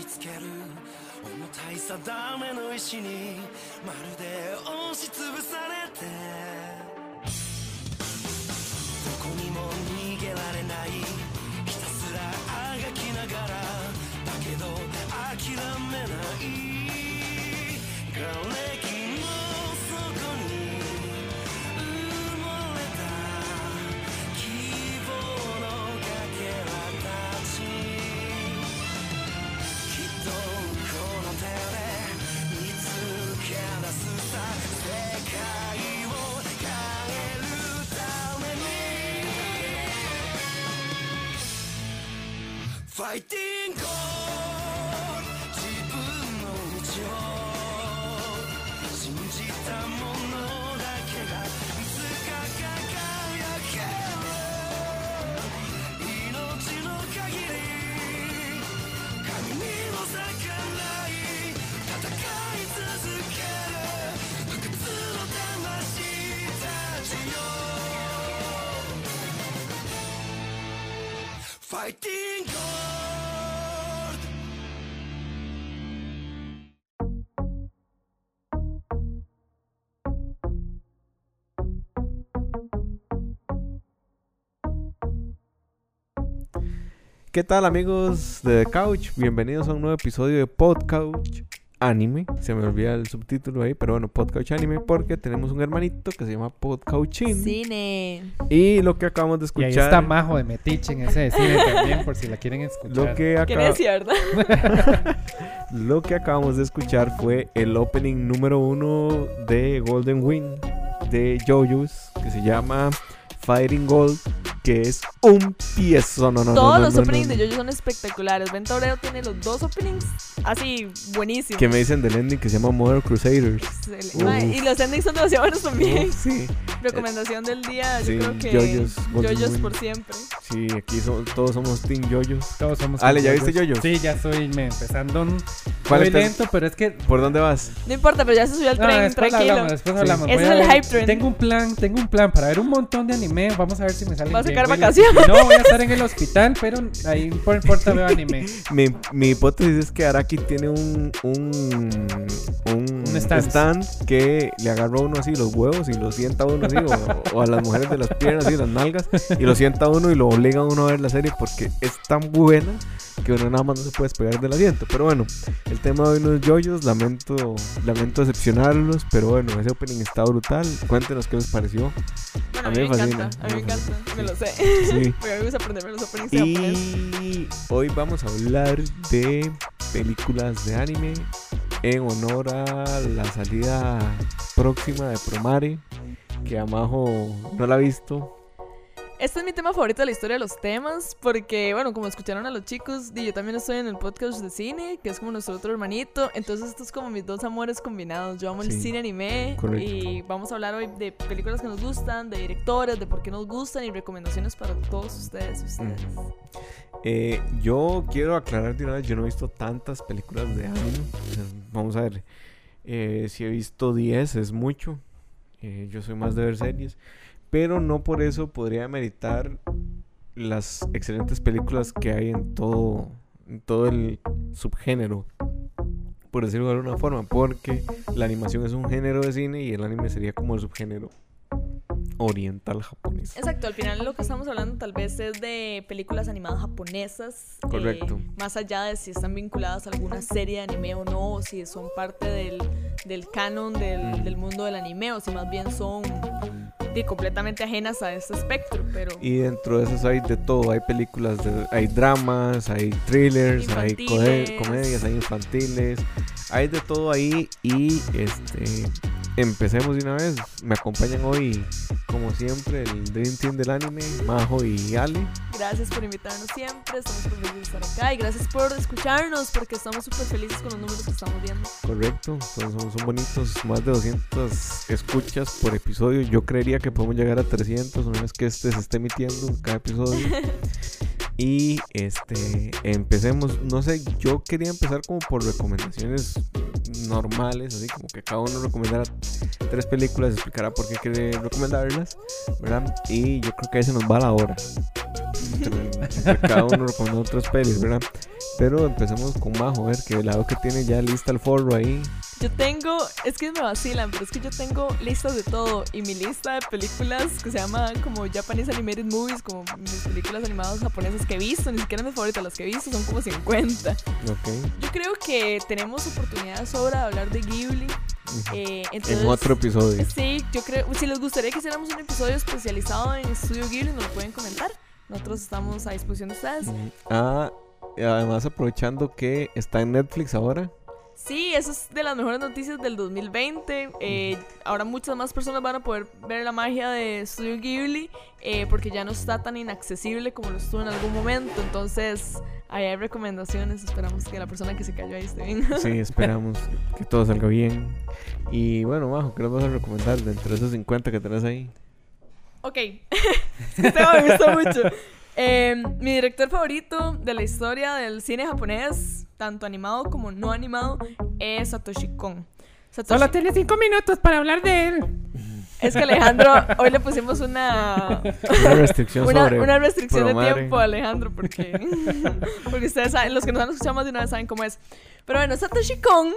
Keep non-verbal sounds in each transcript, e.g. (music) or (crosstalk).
りつける。重たい定めの石にまるで押しつぶされて。どこにも自分の道を信じたものだけがいつか輝ける命の限り神にも逆らい戦い続ける不屈の魂たちよファイティン ¿Qué tal amigos de The Couch? Bienvenidos a un nuevo episodio de Podcouch Anime. Se me olvida el subtítulo ahí, pero bueno, Podcouch Anime porque tenemos un hermanito que se llama Podcouchin. Cine. Y lo que acabamos de Y escuchar... ahí está Majo de Metiche en ese de cine también, por si la quieren escuchar. lo que, Qué necia, ¿verdad? lo que acabamos de escuchar fue el opening número uno de Golden Wind de JoJo's que se llama Fighting Gold, que es un piezo. No, no, Todos no, los no, openings no, de. JoJo son espectaculares. Ben Tobreo tiene los dos openings así buenísimos. Que me dicen del ending que se llama Mother Crusaders. Y los endings son demasiado buenos también. Uf, sí. Recomendación del día, sí, yo creo que JoJo's Wind. por siempre. Sí, aquí so- todos somos Team Yoyos. Todos somos Ale, ¿ya yoyos. viste yoyos? Sí, ya estoy me, empezando un... ¿Cuál Voy estás- lento, pero es que... ¿Por dónde vas? No importa, pero ya se subió al No, tren, después tranquilo. hablamos, después Sí. hablamos. Ese es el ver- hype train. Tengo un plan, tengo un plan para ver un montón de anime. Vamos a ver si me sale Va a bien. Sacar Voy vacaciones. No, voy a estar en el hospital, pero ahí por importa veo anime. (laughs) Mi, mi hipótesis es que Araki tiene un un, un, Un stand. que le agarra a uno así los huevos y lo sienta a uno así, o, o a las mujeres de las piernas y las nalgas, y lo sienta a uno y lo obliga a uno a ver la serie porque es tan buena que uno nada más no se puede despegar del asiento. Pero bueno, el tema de hoy no es yoyos, lamento, lamento decepcionarlos, pero bueno, ese opening está brutal. Cuéntenos qué les pareció. Bueno, A mí me encanta, fascina, a mí me me encanta, me lo sé. Sí. (laughs) Mí me gusta aprenderme los openings. Y hoy vamos a hablar de películas de anime en honor a la salida próxima de Promare, que Amajo no la ha visto. Este es mi tema favorito de la historia de los temas, porque, bueno, como escucharon a los chicos, di, yo también estoy en el podcast de cine, que es como nuestro otro hermanito, entonces esto es como mis dos amores combinados. Yo amo el cine anime correcto. y vamos a hablar hoy de películas que nos gustan, de directores, de por qué nos gustan y recomendaciones para todos ustedes y ustedes. Eh, yo quiero aclarar de una vez, yo no he visto tantas películas de anime. Vamos a ver, eh, si he visto 10 es mucho. Eh, yo soy más de ver series. Pero no por eso podría meritar las excelentes películas que hay en todo, en todo el subgénero. Por decirlo de alguna forma. Porque la animación es un género de cine y el anime sería como el subgénero oriental japonés. Exacto, al final lo que estamos hablando tal vez es de películas animadas japonesas. eh, Correcto. más allá de si están vinculadas a alguna serie de anime o no, o si son parte del, del canon del, Mm. del mundo del anime, o si más bien son de, completamente ajenas a este espectro. Pero Y dentro de esas hay de todo, hay películas, de- hay dramas, hay thrillers, hay comedias, hay infantiles, hay de todo ahí y este empecemos de una vez. Me acompañan hoy, como siempre, el Dream Team del anime, Majo y Ale. gracias por invitarnos siempre, estamos muy felices de estar acá y gracias por escucharnos porque estamos súper felices con los números que estamos viendo. Correcto, son, son, son bonitos, más de 200 escuchas por episodio. Yo creería que podemos llegar a 300 una vez que este se esté emitiendo cada episodio. (laughs) Y este, empecemos, no sé, yo quería empezar como por recomendaciones normales, así como que cada uno recomendara tres películas, explicara por qué quiere recomendarlas, ¿verdad? Y yo creo que ahí se nos va la hora. (laughs) cada uno con otras pelis, ¿verdad? Pero empecemos con Majo, a ver, que la veo que tiene ya lista el forro ahí. Yo tengo, es que me vacilan, pero es que yo tengo listas de todo. Y mi lista de películas que se llama como Japanese Animated Movies, como mis películas animadas japonesas que he visto, ni siquiera mis favoritas, las que he visto son como 50. Ok. Yo creo que tenemos oportunidad sobra de hablar de Ghibli. eh, entonces, En otro episodio. Sí, yo creo, si les gustaría que hiciéramos un episodio especializado en Estudio Ghibli, nos lo pueden comentar. Nosotros estamos a disposición de ustedes. Ah, además aprovechando que está en Netflix ahora. Sí, eso es de las mejores noticias del 2020. Eh, ahora muchas más personas van a poder ver la magia de Studio Ghibli eh, porque ya no está tan inaccesible como lo estuvo en algún momento. Entonces, ahí hay recomendaciones. Esperamos que la persona que se cayó ahí esté bien. Sí, (laughs) esperamos que todo salga bien. Y bueno, Majo, ¿qué nos vas a recomendar de entre esos 50 que tenés ahí? Ok, (laughs) este me gustó mucho. Eh, mi director favorito de la historia del cine japonés, tanto animado como no animado, es Satoshi Kon. Satoshi- Solo tiene cinco minutos para hablar de él. Es que Alejandro, hoy le pusimos una, Una restricción una, sobre. una restricción de tiempo a Alejandro, porque, (laughs) porque ustedes saben, los que nos han escuchado más de una vez saben cómo es. Pero bueno, Satoshi Kon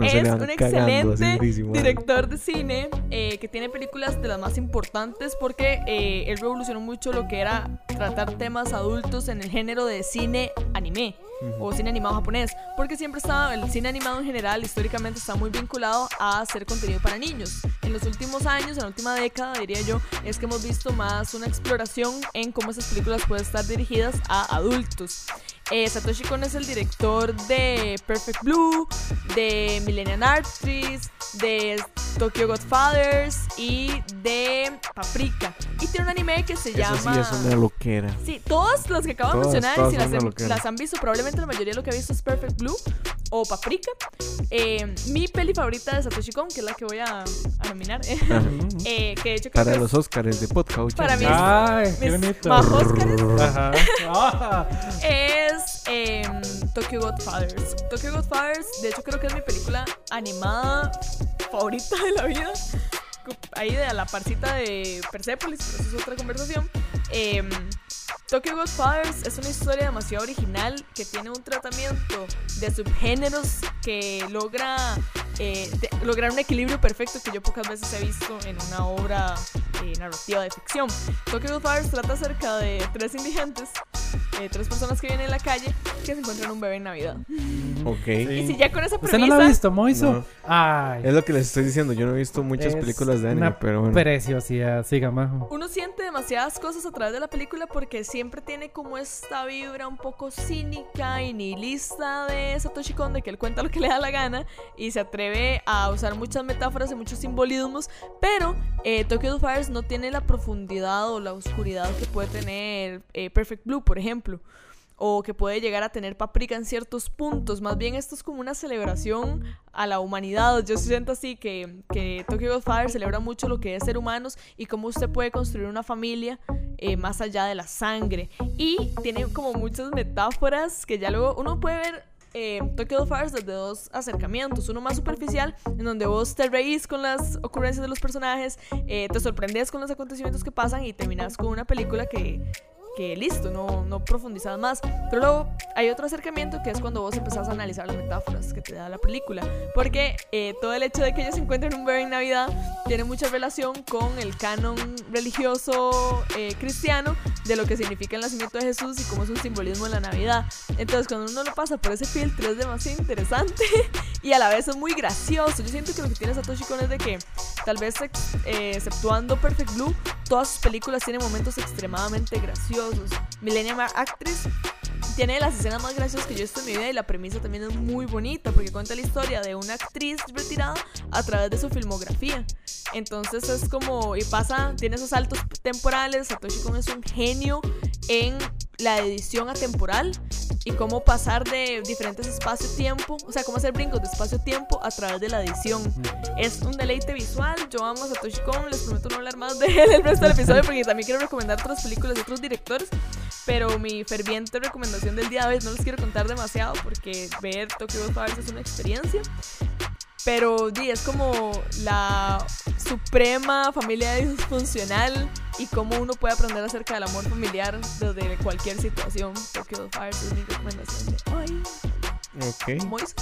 (laughs) es un excelente director de cine eh, que tiene películas de las más importantes porque eh, él revolucionó mucho lo que era tratar temas adultos en el género de cine anime o cine animado japonés, porque siempre estaba el cine animado en general históricamente está muy vinculado a hacer contenido para niños. En los últimos años, en la última década diría yo, es que hemos visto más una exploración en cómo esas películas pueden estar dirigidas a adultos. Eh, Satoshi Kon es el director de Perfect Blue, de Millennium Artist, de Tokyo Godfathers y de Paprika. Y tiene un anime que se Eso llama... sí es una loquera. Sí, todas las que acabo de mencionar, todas si las, han visto, probablemente la mayoría de lo que ha visto es Perfect Blue o Paprika. Eh, mi peli favorita de Satoshi Kon, que es la que voy a, a nominar, (laughs) eh, eh, que de hecho creo Para que los Oscars de podcast. Para mí es- Ay, qué mis bonito. más Óscares Ajá. (laughs) Ah. Es em, Tokyo Godfathers. Tokyo Godfathers, de hecho creo que es mi película animada favorita de la vida. Ahí de la parcita de Persepolis, pero eso es otra conversación. Em, Tokyo Godfathers es una historia demasiado original que tiene un tratamiento de subgéneros que logra eh, lograr un equilibrio perfecto que yo pocas veces he visto en una obra eh, narrativa de ficción. Tokyo Godfathers trata acerca de tres indigentes, eh, tres personas que viven en la calle que se encuentran un bebé en Navidad. Ok. Y si ya con esa ¿Usted premisa... no lo ha visto, Moiso? No. Ay. Es lo que les estoy diciendo. Yo no he visto muchas Es películas de anime, una pero bueno. Preciosidad, siga, majo. Uno siente demasiadas cosas a través de la película porque siempre tiene como esta vibra un poco cínica y nihilista de Satoshi Kon, de que él cuenta lo que le da la gana y se atreve a usar muchas metáforas y muchos simbolismos, pero eh, Tokyo Fires no tiene la profundidad o la oscuridad que puede tener eh, Perfect Blue, por ejemplo. O que puede llegar a tener paprika en ciertos puntos. Más bien esto es como una celebración a la humanidad. Yo siento así que, que Tokyo Godfather celebra mucho lo que es ser humanos y cómo usted puede construir una familia eh, más allá de la sangre. Y tiene como muchas metáforas que ya luego uno puede ver eh, Tokyo Godfathers desde dos acercamientos. Uno más superficial, en donde vos te reís con las ocurrencias de los personajes, eh, te sorprendes con los acontecimientos que pasan y terminas con una película que que listo, no, no profundizas más. Pero luego hay otro acercamiento que es cuando vos empezás a analizar las metáforas que te da la película. Porque eh, todo el hecho de que ellos se encuentren un bebé en Navidad tiene mucha relación con el canon religioso eh, cristiano de lo que significa el nacimiento de Jesús y cómo es un simbolismo en la Navidad. Entonces cuando uno lo pasa por ese filtro es demasiado interesante (laughs) y a la vez es muy gracioso. Yo siento que lo que tiene Satoshi Kon es de que tal vez eh, exceptuando Perfect Blue, todas sus películas tienen momentos extremadamente graciosos. Millennium Actress tiene las escenas más graciosas que yo he visto en mi vida y la premisa también es muy bonita porque cuenta la historia de una actriz retirada a través de su filmografía. Entonces es como, y pasa, tiene esos saltos temporales, Satoshi Kon es un genio en la edición atemporal y cómo pasar de diferentes espacio-tiempo, o sea, cómo hacer brincos de espacio-tiempo a través de la edición. Es un deleite visual, yo amo a Satoshi Kon, les prometo no hablar más de él el resto del episodio porque también quiero recomendar otras películas de otros directores, pero mi ferviente recomendación del día de hoy, no les quiero contar demasiado porque ver Tokyo Godfathers es una experiencia, pero di, es como la suprema familia disfuncional y cómo uno puede aprender acerca del amor familiar desde cualquier situación. Tokyo Fire es mi recomendación de hoy. Ok. Mois.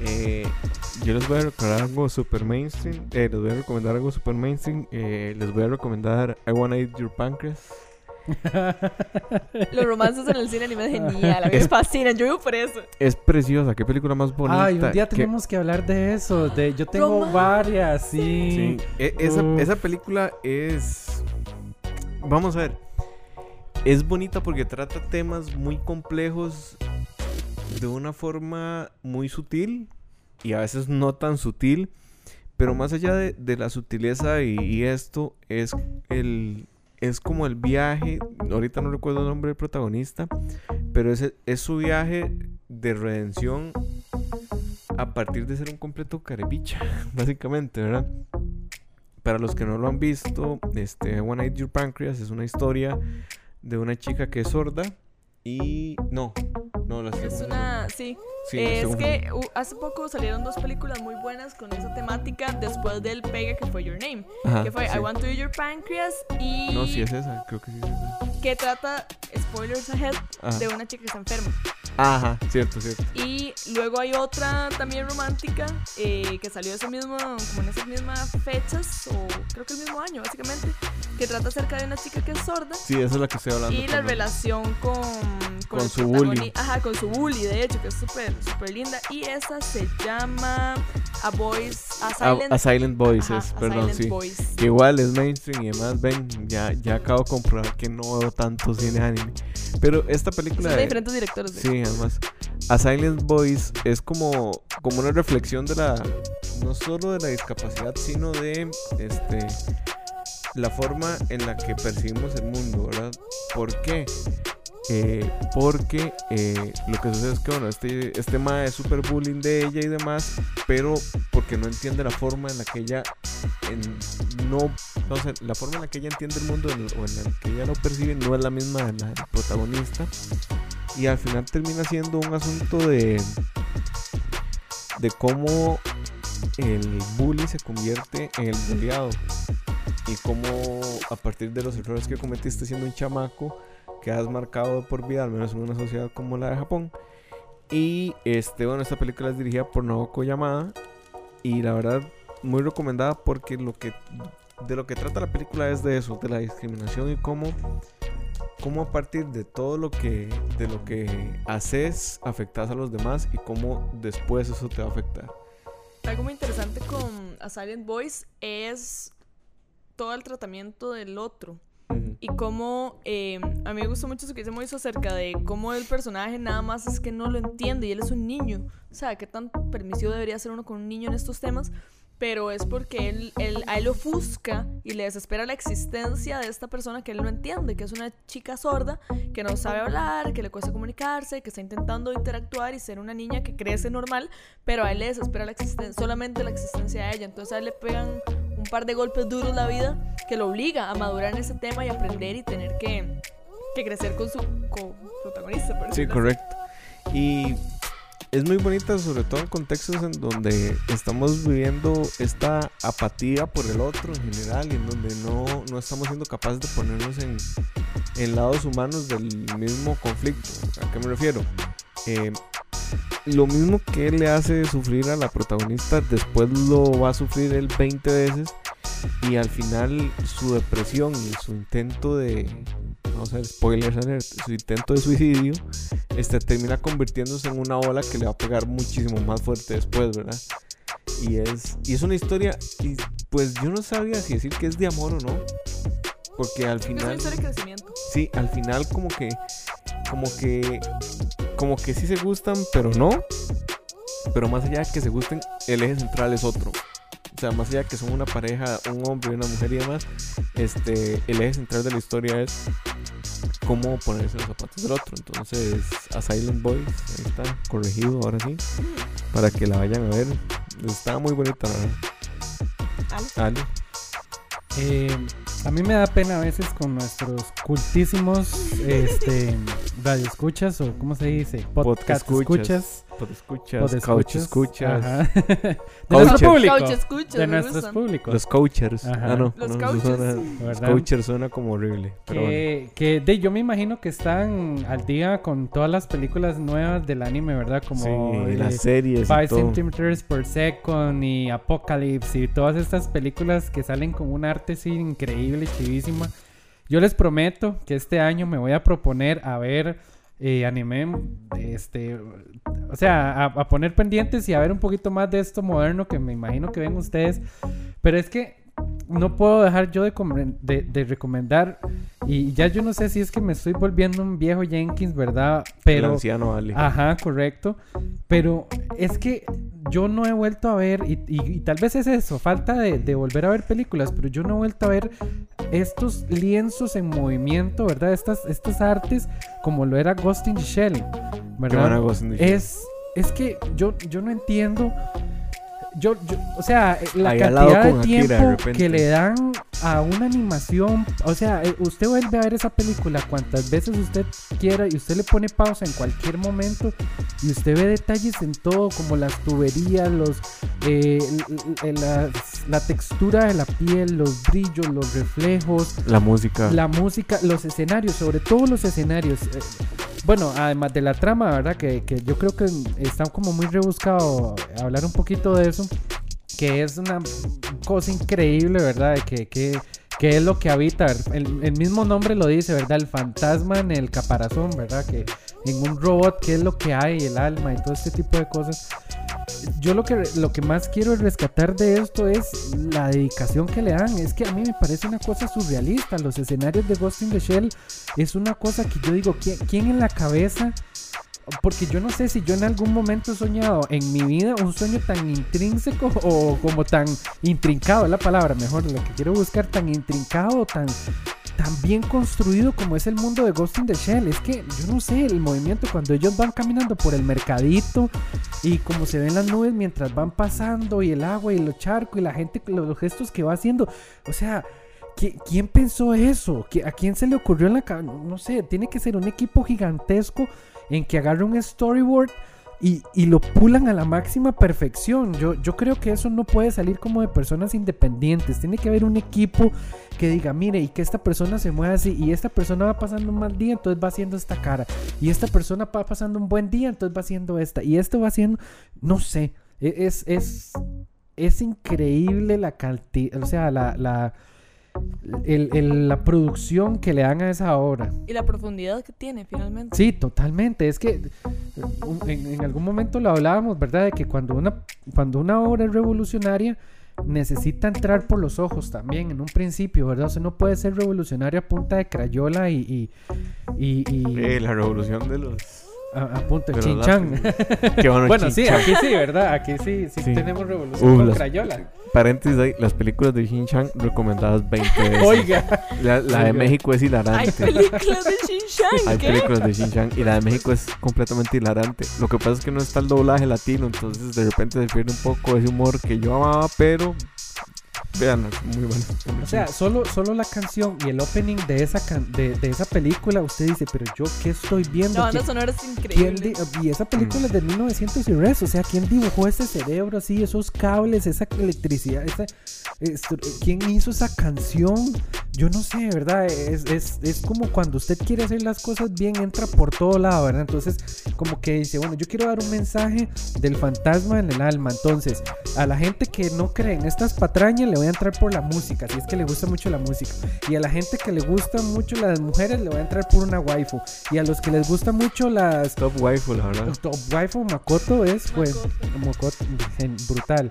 Eh, yo les voy a recordar algo super mainstream. eh, les voy a recomendar algo super mainstream. eh, les voy a recomendar I Wanna Eat Your Pancreas. Los romances en el cine anime es genial. A mí me fascinan. Yo vivo por eso. Es preciosa. Qué película más bonita. Ay, un día tenemos que hablar de eso. De, yo tengo Romance. varias, sí. Sí, e- esa, película es. Vamos a ver. Es bonita porque trata temas muy complejos de una forma muy sutil y a veces no tan sutil. Pero más allá de, de la sutileza y, y esto, es el. Es como el viaje. Ahorita no recuerdo el nombre del protagonista. Pero es, es su viaje de redención a partir de ser un completo carepicha, (laughs) básicamente, ¿verdad? Para los que no lo han visto, este One Eat Your Pancreas es una historia de una chica que es sorda y no, no la Es una. Sí. es que uh, hace poco salieron dos películas muy buenas con esa temática después del pega que fue Your Name. Ajá, que fue sí. I Want to Eat Your Pancreas y. No, sí es esa, creo que sí es esa. que trata, spoilers ahead, Ajá. de una chica que está enferma. Ajá, cierto, cierto. Y luego hay otra también romántica eh, que salió ese mismo, como en esas mismas fechas, o creo que el mismo año básicamente, que trata acerca de una chica que es sorda Sí, esa es la que estoy hablando. y la relación con, Con el su bully. Ajá, con su bully, de hecho, que es súper, súper linda. Y esa se llama A Voice, A A, Silent, a Silent Voices, ajá, A perdón, Silent sí. Voice. Que igual es mainstream y además, ven, ya, ya acabo de comprobar que no veo tanto cine anime. Pero esta película... De diferentes directores. de Sí, además. A Silent Voice es como, como una reflexión de la. No solo de la discapacidad, sino de este la forma en la que percibimos el mundo, ¿verdad? ¿Por qué? Eh, porque eh, lo que sucede es que, bueno, este, este ma es super bullying de ella y demás, pero porque no entiende la forma en la que ella no, no la forma en la que ella entiende el mundo o en la que ella lo percibe no es la misma de la protagonista. Y al final termina siendo un asunto de de cómo el bully se convierte en el bulliado y cómo a partir de los errores que cometiste siendo un chamaco quedas marcado por vida al menos en una sociedad como la de Japón y este bueno esta película es dirigida por Naoko Yamada y la verdad muy recomendada porque lo que de lo que trata la película es de eso de la discriminación y cómo cómo a partir de todo lo que de lo que haces afectas a los demás y cómo después eso te va a afectar. Algo muy interesante con A Silent Voice es todo el tratamiento del otro. Ujú. Y cómo eh, a mí me gustó mucho eso que dice Moiso acerca de cómo el personaje nada más es que no lo entiende y él es un niño. O sea, qué tan permisivo debería ser uno con un niño en estos temas. Pero es porque él, él, a él ofusca y le desespera la existencia de esta persona que él no entiende, que es una chica sorda, que no sabe hablar, que le cuesta comunicarse, que está intentando interactuar y ser una niña que crece normal, pero a él le desespera la existencia, solamente la existencia de ella. Entonces a él le pegan un par de golpes duros la vida que lo obliga a madurar en ese tema y aprender y tener que, que crecer con su protagonista. por Sí, correcto. Y es muy bonita, sobre todo en contextos en donde estamos viviendo esta apatía por el otro en general y en donde no, no estamos siendo capaces de ponernos en, en lados humanos del mismo conflicto. ¿A qué me refiero? Eh, lo mismo que él le hace sufrir a la protagonista, después lo va a sufrir él 20 veces y al final su depresión y su intento de, vamos a ver, spoilers alert, su intento de suicidio, este termina convirtiéndose en una ola que le va a pegar muchísimo más fuerte después, ¿verdad? Y es, y es una historia, y pues yo no sabría si decir que es de amor o no, porque al Es una final, historia de crecimiento. sí, al final como que, como que, como que sí se gustan, pero no, pero más allá de que se gusten, el eje central es otro. O sea, más allá de que son una pareja, un hombre y una mujer y demás, este, el eje central de la historia es cómo ponerse los zapatos del otro. Entonces, a Silent Boys, ahí está, corregido ahora sí, para que la vayan a ver. Está muy bonita, la verdad. Ale. Ale. Eh, a mí me da pena a veces con nuestros cultísimos este, radio escuchas o ¿cómo se dice? Podcast escuchas. escuchas. Pod escuchas, Pod couch escuchas. Ajá. (laughs) de Coaches. nuestro público. Escuchas, de nuestros públicos. Los coachers. Ajá. Ah, no. Los no, coaches. suena- los coachers suena como horrible. Pero bueno. Que, que de, yo me imagino que están al día con todas las películas nuevas del anime, ¿verdad? Como sí, eh, las series. 5 y todo. centimeters per second y Apocalypse y todas estas películas que salen con un arte así increíble, chivísima. Yo les prometo que este año me voy a proponer a ver eh, anime, este, o sea, a, a poner pendientes y a ver un poquito más de esto moderno que me imagino que ven ustedes. Pero es que no puedo dejar yo de, comen- de, de recomendar y ya yo no sé si es que me estoy volviendo un viejo Jenkins, ¿verdad? El Pero... anciano. Ajá, correcto. Pero es que yo no he vuelto a ver, y, y- y tal vez es eso, falta de, de volver a ver películas, pero yo no he vuelto a ver estos lienzos en movimiento, ¿verdad? Estas, estas artes como lo era Ghost in the Shell, ¿verdad? Ghost in the Shell. Es, es que yo, yo no entiendo. Yo, yo- o sea, eh, la Ahí cantidad de con Akira, de tiempo que le dan a una animación, o sea, eh, usted vuelve a ver esa película cuantas veces usted quiera y usted le pone pausa en cualquier momento y usted ve detalles en todo, como las tuberías, los, eh, l- la, la textura de la piel, los brillos, los reflejos, La música. la música, los escenarios, sobre todo los escenarios. eh, bueno, además de la trama, ¿verdad? Que, que yo creo que está como muy rebuscado hablar un poquito de eso. Que es una cosa increíble, ¿verdad? Que, que, que es lo que habita. El, el mismo nombre lo dice, ¿verdad? El fantasma en el caparazón, ¿verdad? Que en un robot, ¿qué es lo que hay? El alma y todo este tipo de cosas. Yo lo que, lo que más quiero rescatar de esto es la dedicación que le dan. Es que a mí me parece una cosa surrealista. Los escenarios de Ghost in the Shell es una cosa que yo digo, ¿quién, quién en la cabeza? Porque yo no sé si yo en algún momento he soñado en mi vida un sueño tan intrínseco o como tan intrincado, es la palabra mejor, lo que quiero buscar, tan intrincado, tan, tan bien construido como es el mundo de Ghost in the Shell. Es que yo no sé, el movimiento cuando ellos van caminando por el mercadito y como se ven las nubes mientras van pasando y el agua y los charcos y la gente, los, gestos que va haciendo. O sea, ¿qui- ¿quién pensó eso? ¿Qui- ¿A quién se le ocurrió en la cabeza? No sé, tiene que ser un equipo gigantesco en que agarre un storyboard. Y, y lo pulan a la máxima perfección. Yo, yo creo que eso no puede salir como de personas independientes. Tiene que haber un equipo que diga, mire, y que esta persona se mueva así, y esta persona va pasando un mal día, entonces va haciendo esta cara, y esta persona va pasando un buen día, entonces va haciendo esta, y esto va haciendo, no sé, e- es, es, es increíble la cantidad, o sea, la, la, el- el- la producción que le dan a esa obra. Y la profundidad que tiene finalmente. Sí, totalmente. Es que en, en algún momento lo hablábamos, ¿verdad? De que cuando una, cuando una obra es revolucionaria, necesita entrar por los ojos también en un principio, ¿verdad? O sea, no puede ser revolucionaria a punta de crayola y... y, y- y- Eh, la revolución de los. A, a punta de de los chinchán. (laughs) Qué bueno, bueno, sí, aquí sí, ¿verdad? Aquí sí, sí, Sí. tenemos revolución Uh, con las- crayola. Paréntesis ahí, las películas de Shin-Chan recomendadas 20 veces. Oiga. La, la de. México es Hay hilarante. películas de Shin-Chan, Hay ¿qué? películas de Shin-Chan y la de México es completamente hilarante. Lo que pasa es que no está el doblaje latino, entonces de repente se pierde un poco ese humor que yo amaba, pero vean, muy bueno. O sea, solo, solo la canción y el opening de esa, can- de, de esa película, usted dice, pero yo qué estoy viendo. La banda ¿Qué- sonora es ¿Quién increíble. y esa película es de 1900 y res, o sea, ¿quién dibujó ese cerebro así, esos cables, esa electricidad? esa- esto- ¿Quién hizo esa canción? Yo no sé, ¿verdad? Es, es, es como cuando usted quiere hacer las cosas bien, entra por todo lado, ¿verdad? Entonces, como que dice, bueno, yo quiero dar un mensaje del fantasma en el alma. Entonces, a la gente que no cree en estas patrañas, le voy a entrar por la música, si es que le gusta mucho la música. Y a la gente que le gusta mucho las mujeres, le voy a entrar por una waifu. Y a los que les gusta mucho las Top waifu, la verdad. top waifu Makoto es pues Makoto, brutal.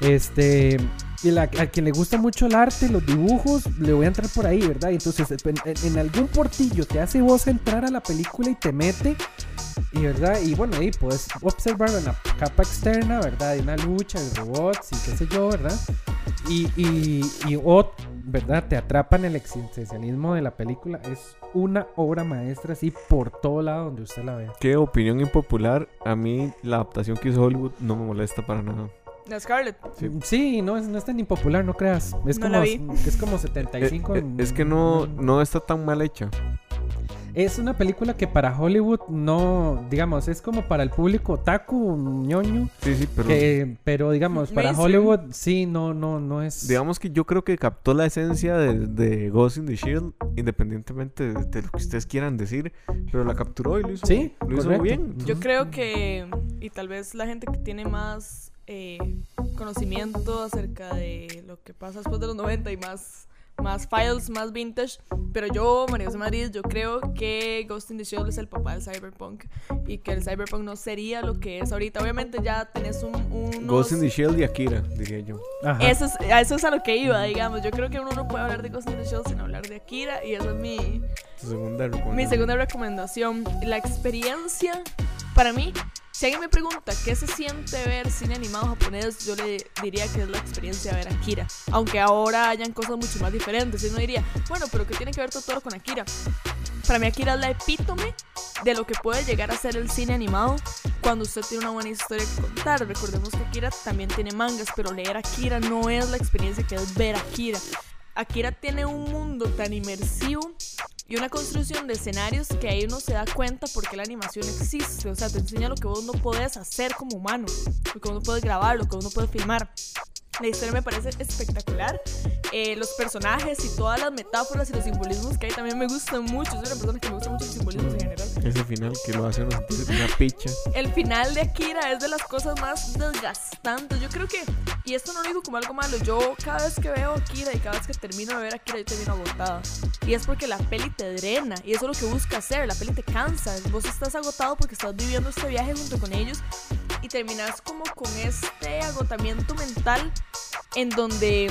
Este y la, a quien le gusta mucho el arte, los dibujos, le voy a entrar por ahí, ¿verdad? Entonces en, en- algún portillo te hace vos entrar a la película y te mete y verdad, y bueno, ahí puedes observar en la capa externa, ¿verdad? De una lucha de robots y qué sé yo, ¿verdad? Y, y, y o, ¿verdad? Te atrapan el existencialismo de la película. Es una obra maestra así por todo lado donde usted la vea. Qué opinión impopular. A mí la adaptación que hizo Hollywood no me molesta para nada. La Scarlett. Sí. Sí, no es, no es tan impopular, no creas. Es No como, la vi. es como 75. Eh, eh, en- es que no, no está tan mal hecha. es una película que para Hollywood no, digamos, es como para el público otaku, ñoño, Sí, sí, pero que- pero digamos, para. Hollywood sí, no, no, no es... digamos que yo creo que captó la esencia de, de Ghost in the Shield, independientemente de, de lo que ustedes quieran decir, pero la capturó y lo hizo, Sí, lo hizo bien. Yo creo que, y tal vez la gente que tiene más eh, conocimiento acerca de lo que pasa después de los 90 y más, más files, más vintage, pero yo, María José Madrid, yo creo que Ghost in the Shell es el papá del cyberpunk y que el cyberpunk no sería lo que es ahorita. Obviamente ya tenés un, unos... Ghost in the Shield y Akira, diría yo. Ajá. Eso es, a eso es a lo que iba, digamos. Yo creo que uno no puede hablar de Ghost in the Shell sin hablar de Akira y esa es mi, segunda mi recomendación. segunda recomendación, la experiencia, para mí, si alguien me pregunta qué se siente ver cine animado japonés, yo le diría que es la experiencia de ver Akira. Aunque ahora hayan cosas mucho más diferentes. Y uno diría, bueno, pero ¿qué tiene que ver Totoro con Akira? Para mí Akira es la epítome de lo que puede llegar a ser el cine animado cuando usted tiene una buena historia que contar. Recordemos que Akira también tiene mangas, pero leer Akira no es la experiencia que es ver Akira. Akira tiene un mundo tan inmersivo y una construcción de escenarios que ahí uno se da cuenta porque la animación existe. O sea, te enseña lo que vos no podés hacer como humano, lo que vos no puedes grabar, lo que vos no puedes filmar. La historia me parece espectacular. Eh, los personajes y todas las metáforas y los simbolismos que hay también me gustan mucho. Soy una persona que me gusta mucho los simbolismos en general. Ese final que lo hace una picha. El final de Akira es de las cosas más desgastantes. Yo creo que, y esto no lo digo como algo malo, yo cada vez que veo Akira y cada vez que termino de ver Akira, yo termino agotada. Y es porque la peli te drena, y eso es lo que busca hacer, la peli te cansa. Vos estás agotado porque estás viviendo este viaje junto con ellos y terminas como con este agotamiento mental en donde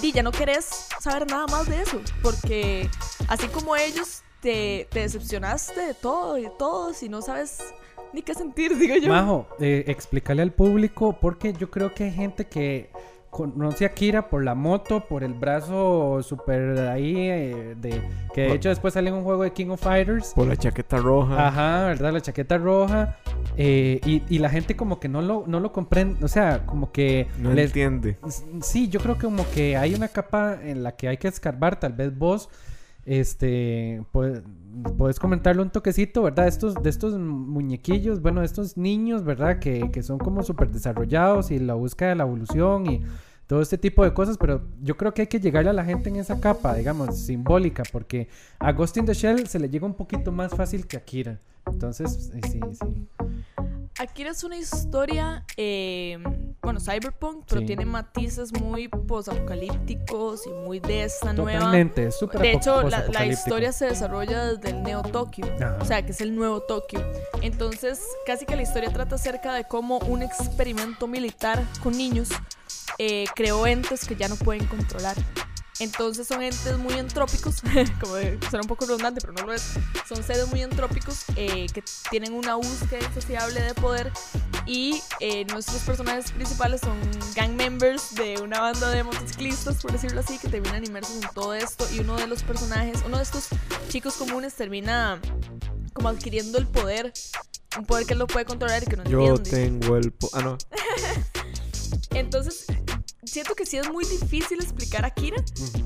di, ya no querés saber nada más de eso, porque así como ellos te, te decepcionaste de todo y de todos y no sabes ni qué sentir, (laughs) digo yo. Majo, eh, explícale al público porque yo creo que hay gente que conoce a Kira por la moto, por el brazo super ahí, eh, de, que de hecho después sale en un juego de King of Fighters. Por la chaqueta roja. Ajá, ¿verdad? La chaqueta roja. eh, y, y la gente como que no lo, no lo comprende, o sea, como que... No les- entiende. Sí, yo creo que como que hay una capa en la que hay que escarbar, tal vez vos, este, puedes, puedes comentarle un toquecito, ¿verdad? Estos, de estos muñequillos, bueno, de estos niños, ¿verdad? Que, que son como súper desarrollados y la búsqueda de la evolución y todo este tipo de cosas, pero yo creo que hay que llegarle a la gente en esa capa, digamos, simbólica, porque a Ghost in the Shell se le llega un poquito más fácil que a Kira. Entonces, eh, sí, sí. Akira es una historia, eh, bueno, cyberpunk, pero Sí. tiene matices muy posapocalípticos y muy de esta nueva... Totalmente, súper De hecho, la, historia se desarrolla desde el Neo Tokio, Ajá. o sea, que es el nuevo Tokio. Entonces, casi que la historia trata acerca de cómo un experimento militar con niños eh, creó entes que ya no pueden controlar. Entonces son entes muy entrópicos, (laughs) como suena un poco redundante, pero no lo es. Son seres muy entrópicos eh, que tienen una búsqueda insaciable de poder y eh, nuestros personajes principales son gang members de una banda de motociclistas, por decirlo así, que terminan inmersos en todo esto y uno de los personajes, uno de estos chicos comunes termina como adquiriendo el poder, un poder que él no puede controlar y que no Yo entiende. tengo el... po- ah, no. (laughs) Entonces, siento que sí es muy difícil explicar a Kira,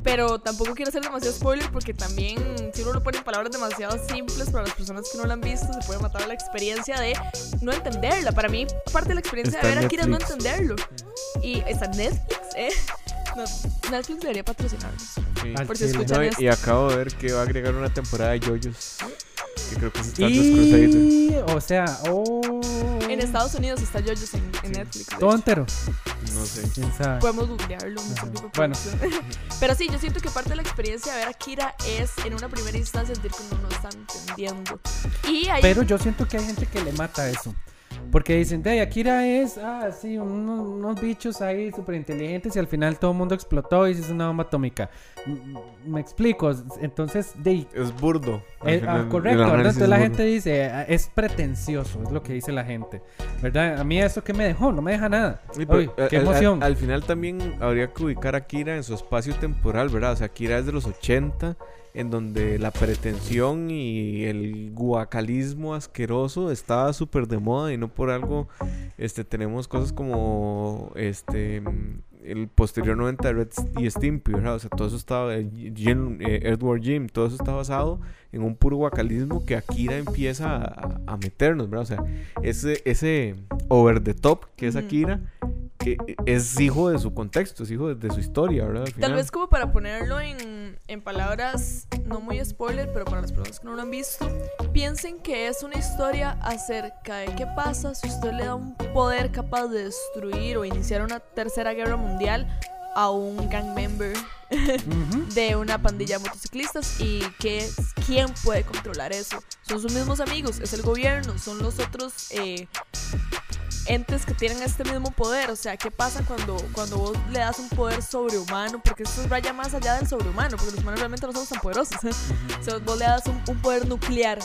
pero tampoco quiero hacer demasiado spoiler porque también si uno lo pone en palabras demasiado simples para las personas que no la han visto, se puede matar la experiencia de no entenderla. Para mí, parte de la experiencia Está de ver a Kira es no Netflix. entenderlo. Y está en Netflix, ¿eh? No, Netflix debería patrocinarnos. Sí. Por si escuchan No, y, esto. y acabo de ver que va a agregar una temporada de JoJo's. Que creo que es Stardust Crusader. Y, o sea, oh. En Estados Unidos está JoJo's en, en Netflix. de Todo hecho. entero. No sé. ¿Quién sabe? Podemos googlearlo. no Bueno. (laughs) Pero sí, yo siento que parte de la experiencia de ver a Kira es en una primera instancia sentir que uno no está entendiendo. Y ahí Pero yo siento que hay gente que le mata eso. Porque dicen, de Akira es, ah, sí, unos, unos bichos ahí súper inteligentes y al final todo el mundo explotó y se hizo una bomba atómica. Me explico. Entonces, de, Es burdo. al Eh, ah, correcto, ¿verdad? Entonces la es gente dice, ah, es pretencioso, es lo que dice la gente, ¿verdad? A mí eso que me dejó, no me deja nada. Sí, pero Uy, al- qué al- emoción. Al, final también habría que ubicar a Kira en su espacio temporal, ¿verdad? O sea, Kira es de los 80, en donde la pretensión y el guacalismo asqueroso estaba súper de moda y no por algo este, tenemos cosas como este el posterior 90 de Red y Stimpy, ¿verdad? O sea, todo eso estaba, eh, Jim- eh, Edward Jim, todo eso está basado en un puro guacalismo que Akira empieza a, a meternos, ¿verdad? O sea, ese, ese over the top que es. Akira es hijo de su contexto, es hijo de, de su historia, ¿verdad? Al Tal vez como para ponerlo en, en palabras no muy spoiler, pero para las personas que no lo han visto, piensen que es una historia acerca de qué pasa si usted le da un poder capaz de destruir o iniciar una tercera guerra mundial a un gang member (laughs) de una pandilla de motociclistas y que quién puede controlar eso. Son sus mismos amigos, es el gobierno, son los otros eh, entes que tienen este mismo poder. O sea, ¿qué pasa cuando, cuando vos le das un poder sobrehumano? Porque esto raya más allá del sobrehumano, porque los humanos realmente no somos tan poderosos. (laughs) O sea, vos le das un, un poder nuclear.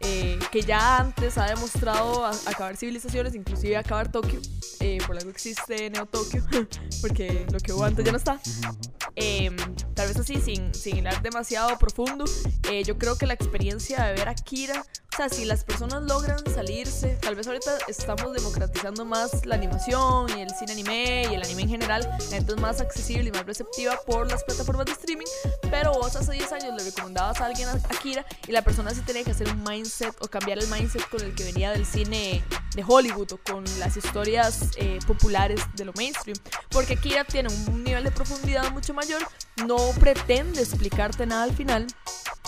eh, que ya antes ha demostrado a- acabar civilizaciones, inclusive acabar Tokio, eh, por algo existe Neo Tokio, (laughs) porque lo que hubo antes ya no está. Em, tal vez así, sin, sin hilar demasiado profundo, eh, yo creo que la experiencia de ver a Kira, o sea, si las personas logran salirse, tal vez ahorita estamos democratizando más la animación y el cine anime y el anime en general, la gente es más accesible y más receptiva por las plataformas de streaming, pero vos hace 10 años le recomendabas a alguien a Akira y la persona sí tenía que hacer un mindset o cambiar el mindset con el que venía del cine de Hollywood o con las historias eh, populares de lo mainstream. Porque Akira tiene un nivel de profundidad mucho mayor, no pretende explicarte nada al final,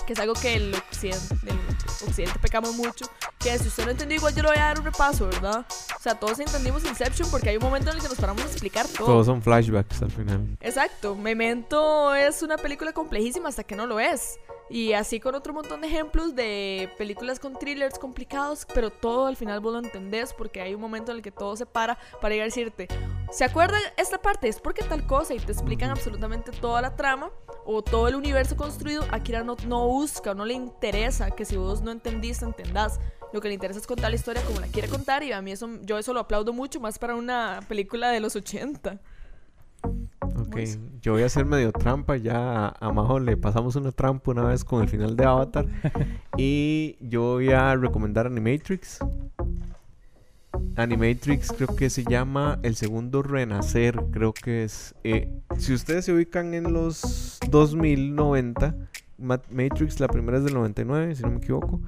que es algo que el occidente, el occidente pecamos mucho, que si usted no entendió igual yo le voy a dar un repaso, ¿verdad? O sea, todos entendimos Inception porque hay un momento en el que nos paramos a explicar todo. Todos son flashbacks al final. Exacto, Memento es una película complejísima hasta que no lo es. Y así con otro montón de ejemplos de películas con thrillers complicados, pero todo al final vos lo entendés porque hay un momento en el que todo se para para ir a decirte, ¿se acuerdan esta parte? Es porque tal cosa y te explican absolutamente toda la trama o todo el universo construido. Akira no, no busca no le interesa que si vos no entendiste, entendás. Lo que le interesa es contar la historia como la quiere contar y a mí eso, yo eso lo aplaudo mucho más para una película de los 80. Ok, yo voy a hacer medio trampa. Ya a, a Majo le pasamos una trampa una vez con el final de Avatar. (laughs) y yo voy a recomendar Animatrix. Animatrix creo que se llama El Segundo Renacer. Creo que es. eh, si ustedes se ubican en los 2090, Ma- Matrix, la primera es del 99, si no me equivoco.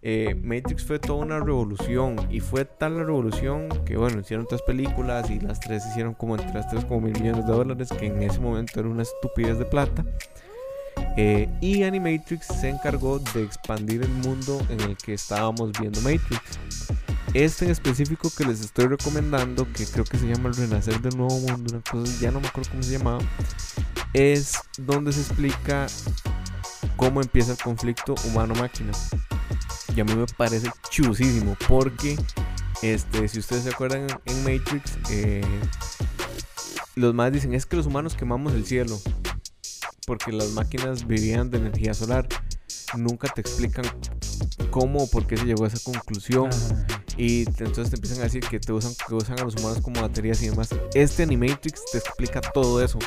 Eh, Matrix fue toda una revolución y fue tal la revolución que bueno, hicieron tres películas y las tres hicieron como entre las tres como mil millones de dólares, que en ese momento era una estupidez de plata. Eh, y Animatrix se encargó de expandir el mundo en el que estábamos viendo Matrix. Este en específico que les estoy recomendando, que creo que se llama El Renacer del Nuevo Mundo, una ya no me acuerdo cómo se llamaba, es donde se explica cómo empieza el conflicto humano-máquina. Y a mí me parece chusísimo porque, este, si ustedes se acuerdan en Matrix, eh, los más dicen es que los humanos quemamos el cielo porque las máquinas vivían de energía solar. Nunca te explican cómo o por qué se llegó a esa conclusión. Ajá. Y te- entonces te empiezan a decir que te usan, que usan a los humanos como baterías y demás. Este Animatrix te explica todo eso.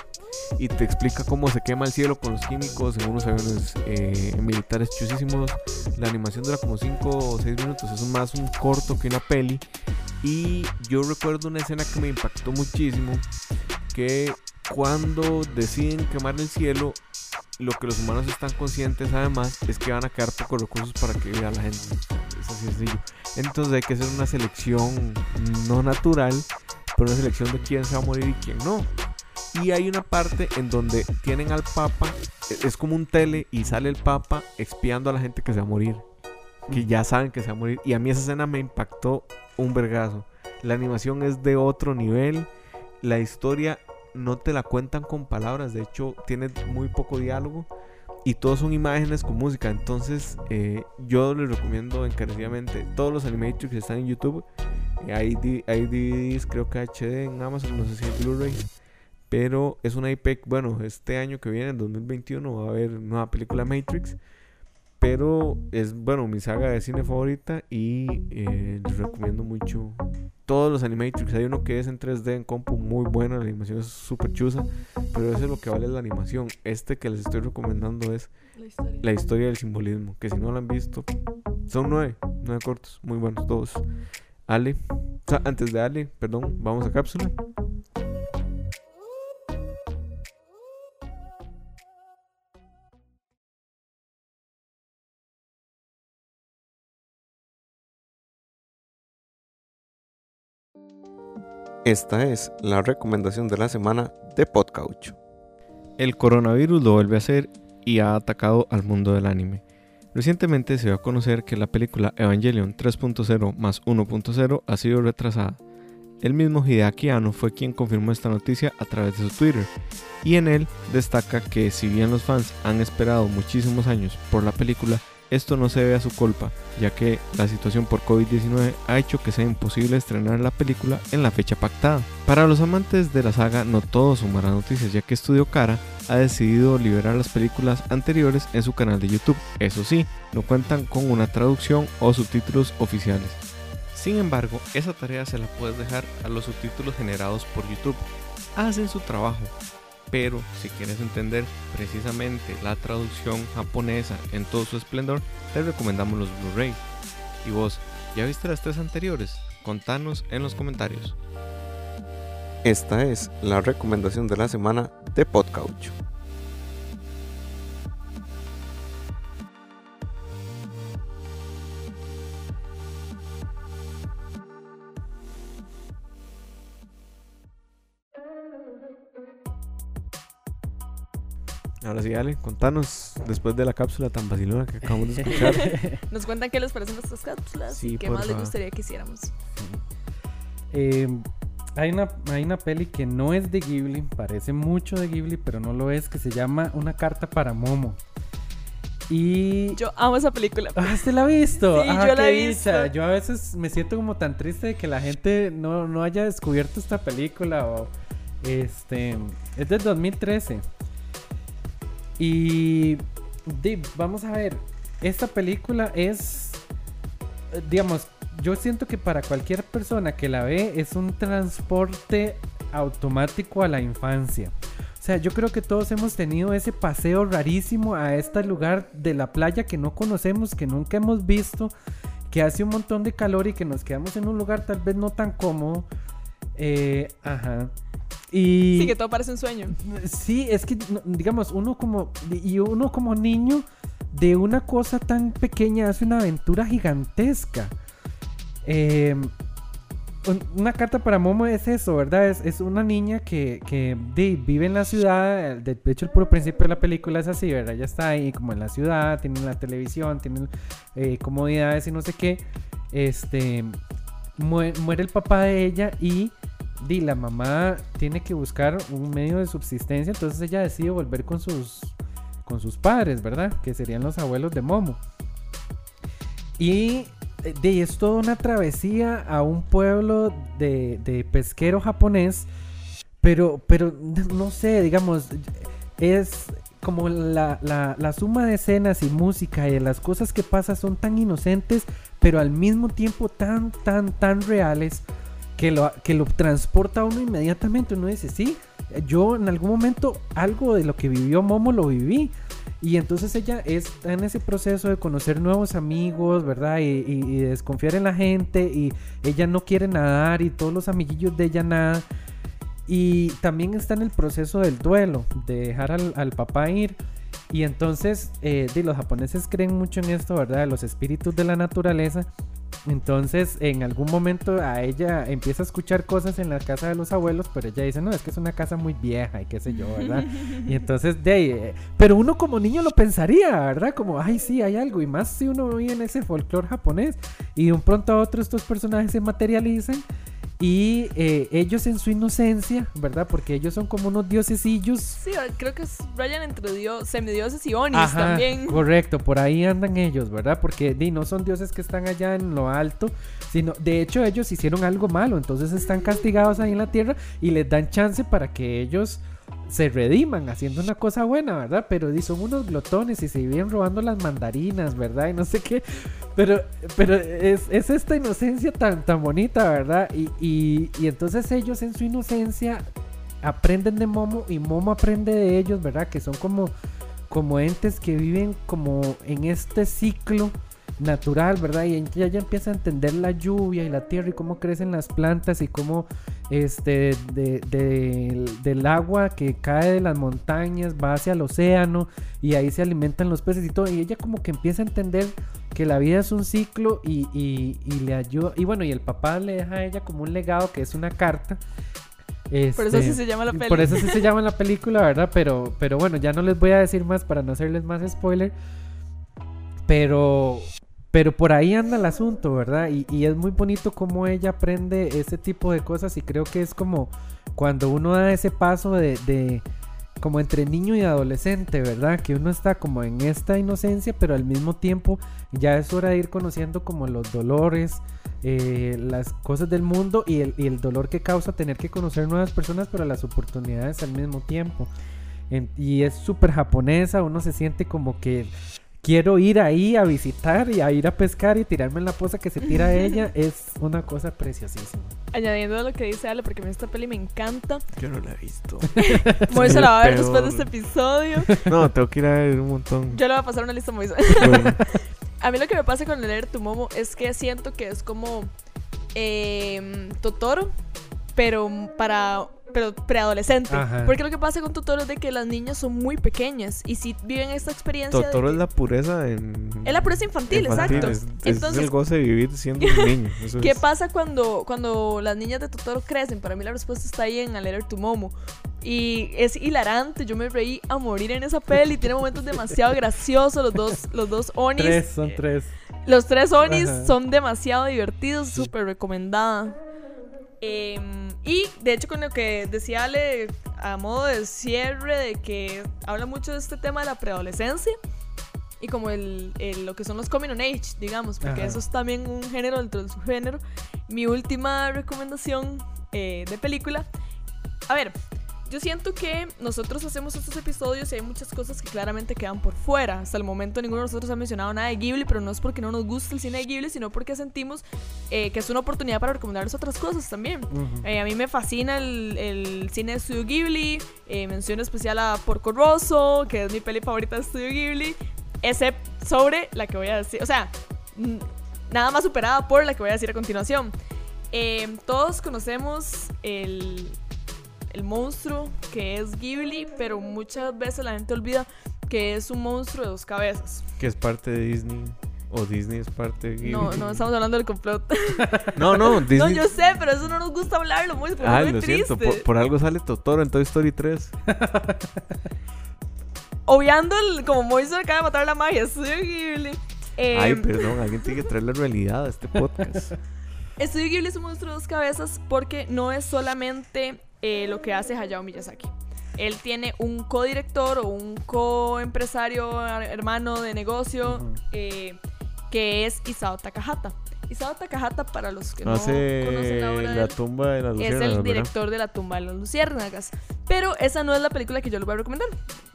Y te explica cómo se quema el cielo con los químicos en unos aviones eh, militares chusísimos. La animación dura como 5 o 6 minutos. Es más un corto que una peli. Y yo recuerdo una escena que me impactó muchísimo. Que cuando deciden quemar el cielo, lo que los humanos están conscientes además es que van a quedar pocos recursos para que viva la gente. Es así sencillo. Entonces hay que hacer una selección no natural, pero una selección de quién se va a morir y quién no. Y hay una parte en donde tienen al Papa, e- es como un tele y sale el Papa expiando a la gente que se va a morir. Que ya saben que se va a morir. Y a mí esa escena me impactó un vergazo. La animación es de otro nivel. La historia no te la cuentan con palabras. De hecho, tiene muy poco diálogo. Y todos son imágenes con música. Entonces, eh, yo les recomiendo encarecidamente. Todos los Animatrix están en YouTube. Eh, hay, hay DVDs, creo que HD en Amazon. No sé si hay Blu-rays. Pero es una IP. Bueno, este año que viene, en 2021, va a haber nueva película Matrix. Pero es, bueno, mi saga de cine favorita. Y eh, les recomiendo mucho todos los Animatrix. Hay uno que es en 3D en compu, muy bueno. La animación es súper chusa. Pero eso es lo que vale la animación. Este que les estoy recomendando es La historia. la historia del simbolismo. Que si no lo han visto, son nueve, nueve cortos, muy buenos todos. Ale, o sea, antes de Ale, perdón, vamos a cápsula. Esta es la recomendación de la semana de Podcaucho. El coronavirus lo vuelve a hacer y ha atacado al mundo del anime. Recientemente se dio a conocer que la película Evangelion 3.0 más 1.0 ha sido retrasada. El mismo Hideaki Anno fue quien confirmó esta noticia a través de su Twitter, y en él destaca que si bien los fans han esperado muchísimos años por la película, esto no se debe a su culpa, ya que la situación por COVID-19 ha hecho que sea imposible estrenar la película en la fecha pactada. Para los amantes de la saga no todo malas noticias, ya que Studio Cara ha decidido liberar las películas anteriores en su canal de YouTube. Eso sí, no cuentan con una traducción o subtítulos oficiales. Sin embargo, esa tarea se la puedes dejar a los subtítulos generados por YouTube. Hacen su trabajo, pero si quieres entender precisamente la traducción japonesa en todo su esplendor, te recomendamos los Blu-ray. ¿Y vos, ya viste las tres anteriores? Contanos en los comentarios. Esta es la recomendación de la semana de Podcaucho. Ahora sí, Ale, contanos después de la cápsula tan vacilona que acabamos de escuchar. (laughs) Nos cuentan qué les parecen nuestras cápsulas Sí, y qué más les gustaría que hiciéramos. Eh, hay, una, hay una peli que no es de Ghibli, parece mucho de Ghibli, pero no lo es, que se llama Una carta para Momo. Y... Yo amo esa película. Ah, ¿usted la ha visto? Sí, Ah, yo la qué he visto. dicha. Yo a veces me siento como tan triste de que la gente no, no haya descubierto esta película o... Este... Es del 2013. Y... vamos a ver. Esta película es... Digamos, yo siento que para cualquier persona que la ve es un transporte automático a la infancia. O sea, yo creo que todos hemos tenido ese paseo rarísimo a este lugar de la playa que no conocemos, que nunca hemos visto, que hace un montón de calor y que nos quedamos en un lugar tal vez no tan cómodo. Eh, ajá. Y Sí, que todo parece un sueño. Sí, es que digamos, uno como y uno como niño de una cosa tan pequeña hace una aventura gigantesca. Eh, un- una carta para Momo es eso, ¿verdad? Es, es una niña que, que vive en la ciudad. De hecho, el puro principio de la película es así, ¿verdad? Ella está ahí como en la ciudad, tiene la televisión, tiene eh, comodidades y no sé qué. Este mue- muere el papá de ella y di, la mamá tiene que buscar un medio de subsistencia, entonces ella decide volver con sus con sus padres, ¿verdad? Que serían los abuelos de Momo. Y eh, de, es toda una travesía a un pueblo de, de pesquero japonés, pero, pero no sé, digamos, es como la, la- la suma de escenas y música y de las cosas que pasan son tan inocentes, pero al mismo tiempo tan, tan, tan reales que lo, que lo transporta a uno inmediatamente. Uno dice, sí, yo en algún momento algo de lo que vivió Momo lo viví. Y entonces ella está en ese proceso de conocer nuevos amigos, ¿verdad? Y, y- y desconfiar en la gente. Y ella no quiere nadar y todos los amiguillos de ella nada. Y también está en el proceso del duelo, de dejar al, papá ir. Y entonces, eh, di, los japoneses creen mucho en esto, ¿verdad? De los espíritus de la naturaleza. Entonces, en algún momento a ella empieza a escuchar cosas en la casa de los abuelos, pero ella dice, no, es que es una casa muy vieja y qué sé yo, ¿verdad? (laughs) y entonces, de ahí, eh, pero uno como niño lo pensaría, ¿verdad? Como, ay, sí, hay algo, y más si uno vive en ese folclore japonés, y de un pronto a otro estos personajes se materializan. Y eh, ellos en su inocencia, ¿verdad? Porque ellos son como unos diosecillos Sí, creo que es rayan entre dios, semidioses y onis Ajá, también. Correcto, por ahí andan ellos, ¿verdad? Porque di, no son dioses que están allá en lo alto, sino de hecho ellos hicieron algo malo, entonces están castigados ahí en la tierra y les dan chance para que ellos se rediman haciendo una cosa buena, ¿verdad? Pero son unos glotones y se viven robando las mandarinas, ¿verdad? Y no sé qué. Pero, pero es, es esta inocencia tan, tan bonita, ¿verdad? Y, y, y entonces ellos en su inocencia aprenden de Momo y Momo aprende de ellos, ¿verdad? Que son como como entes que viven como en este ciclo natural, ¿verdad? Y ella ya empieza a entender la lluvia y la tierra y cómo crecen las plantas y cómo este, de- de- del agua que cae de las montañas, va hacia el océano y ahí se alimentan los peces y todo. Y ella como que empieza a entender que la vida es un ciclo y, y- y le ayuda. Y bueno, y el papá le deja a ella como un legado que es una carta. Por eso Este, así se llama la peli. por eso sí se llama la (laughs) película, ¿verdad? Pero, pero bueno, ya no les voy a decir más para no hacerles más spoiler. Pero, pero por ahí anda el asunto, ¿verdad? Y, es muy bonito cómo ella aprende ese tipo de cosas y creo que es como cuando uno da ese paso de, de como entre niño y adolescente, ¿verdad? Que uno está como en esta inocencia, pero al mismo tiempo ya es hora de ir conociendo como los dolores, eh, las cosas del mundo y el, y el dolor que causa tener que conocer nuevas personas, pero las oportunidades al mismo tiempo. Y es súper japonesa, uno se siente como que quiero ir ahí a visitar y a ir a pescar y tirarme en la poza que se tira ella. Es una cosa preciosísima. Añadiendo a lo que dice Ale, porque a mí esta peli me encanta. Yo no la he visto. (laughs) Moisés la va a ver después de este episodio. No, tengo que ir a ver un montón. Yo le voy a pasar una lista a Moisés. Bueno, (laughs) A mí lo que me pasa con leer tu momo es que siento que es como eh, Totoro, pero para pero preadolescente. Porque lo que pasa con Totoro es de que las niñas son muy pequeñas y si viven esta experiencia de Totoro que- es la pureza en. es la pureza infantil, infantil, exacto. Es, es Entonces, el goce de vivir siendo un (laughs) niño. Eso ¿Qué es- pasa cuando, cuando las niñas de Totoro crecen? Para mí la respuesta está ahí en A Letter to Momo. Y es hilarante, yo me reí a morir en esa peli, tiene momentos demasiado graciosos, los dos, los dos Onis. Tres, son tres. Los tres Onis Ajá. son demasiado divertidos, súper recomendada. Em, y de hecho con lo que decía Ale a modo de cierre de que habla mucho de este tema de la preadolescencia y como el, el- lo que son los coming on age, digamos, porque Ajá. eso es también un género dentro de su género. Mi última recomendación eh, de película. A ver, yo siento que nosotros hacemos estos episodios y hay muchas cosas que claramente quedan por fuera. Hasta el momento ninguno de nosotros ha mencionado nada de Ghibli, pero no es porque no nos guste el cine de Ghibli, sino porque sentimos eh, que es una oportunidad para recomendarles otras cosas también. Eh, a mí me fascina el, el cine de Studio Ghibli. Eh, mención especial a Porco Rosso, que es mi peli favorita de Studio Ghibli. Excepto sobre la que voy a decir. O sea, nada más superada por la que voy a decir a continuación. Eh, todos conocemos el, el monstruo que es Ghibli, pero muchas veces la gente olvida que es un monstruo de dos cabezas. Que es parte de Disney. O Disney es parte de Ghibli. No, no estamos hablando del complot. (laughs) No, no, Disney. No, yo sé, pero eso no nos gusta hablarlo muy, porque Ay, es muy lo siento. Por, por algo sale Totoro en Toy Story 3. (laughs) obviando el, como Moisés acaba de matar la magia, Estudio Ghibli. Eh, Ay, perdón, alguien tiene que traer la realidad a este podcast. (laughs) Estudio Ghibli es un monstruo de dos cabezas porque no es solamente eh, lo que hace Hayao Miyazaki. Él tiene un codirector o un coempresario hermano de negocio Ujú. eh, que es Isao Takahata. Isao Takahata, para los que No conocen la obra la tumba de las es luciérnagas, el ¿verdad? director de La tumba de las luciérnagas. Pero esa no es la película que yo les voy a recomendar.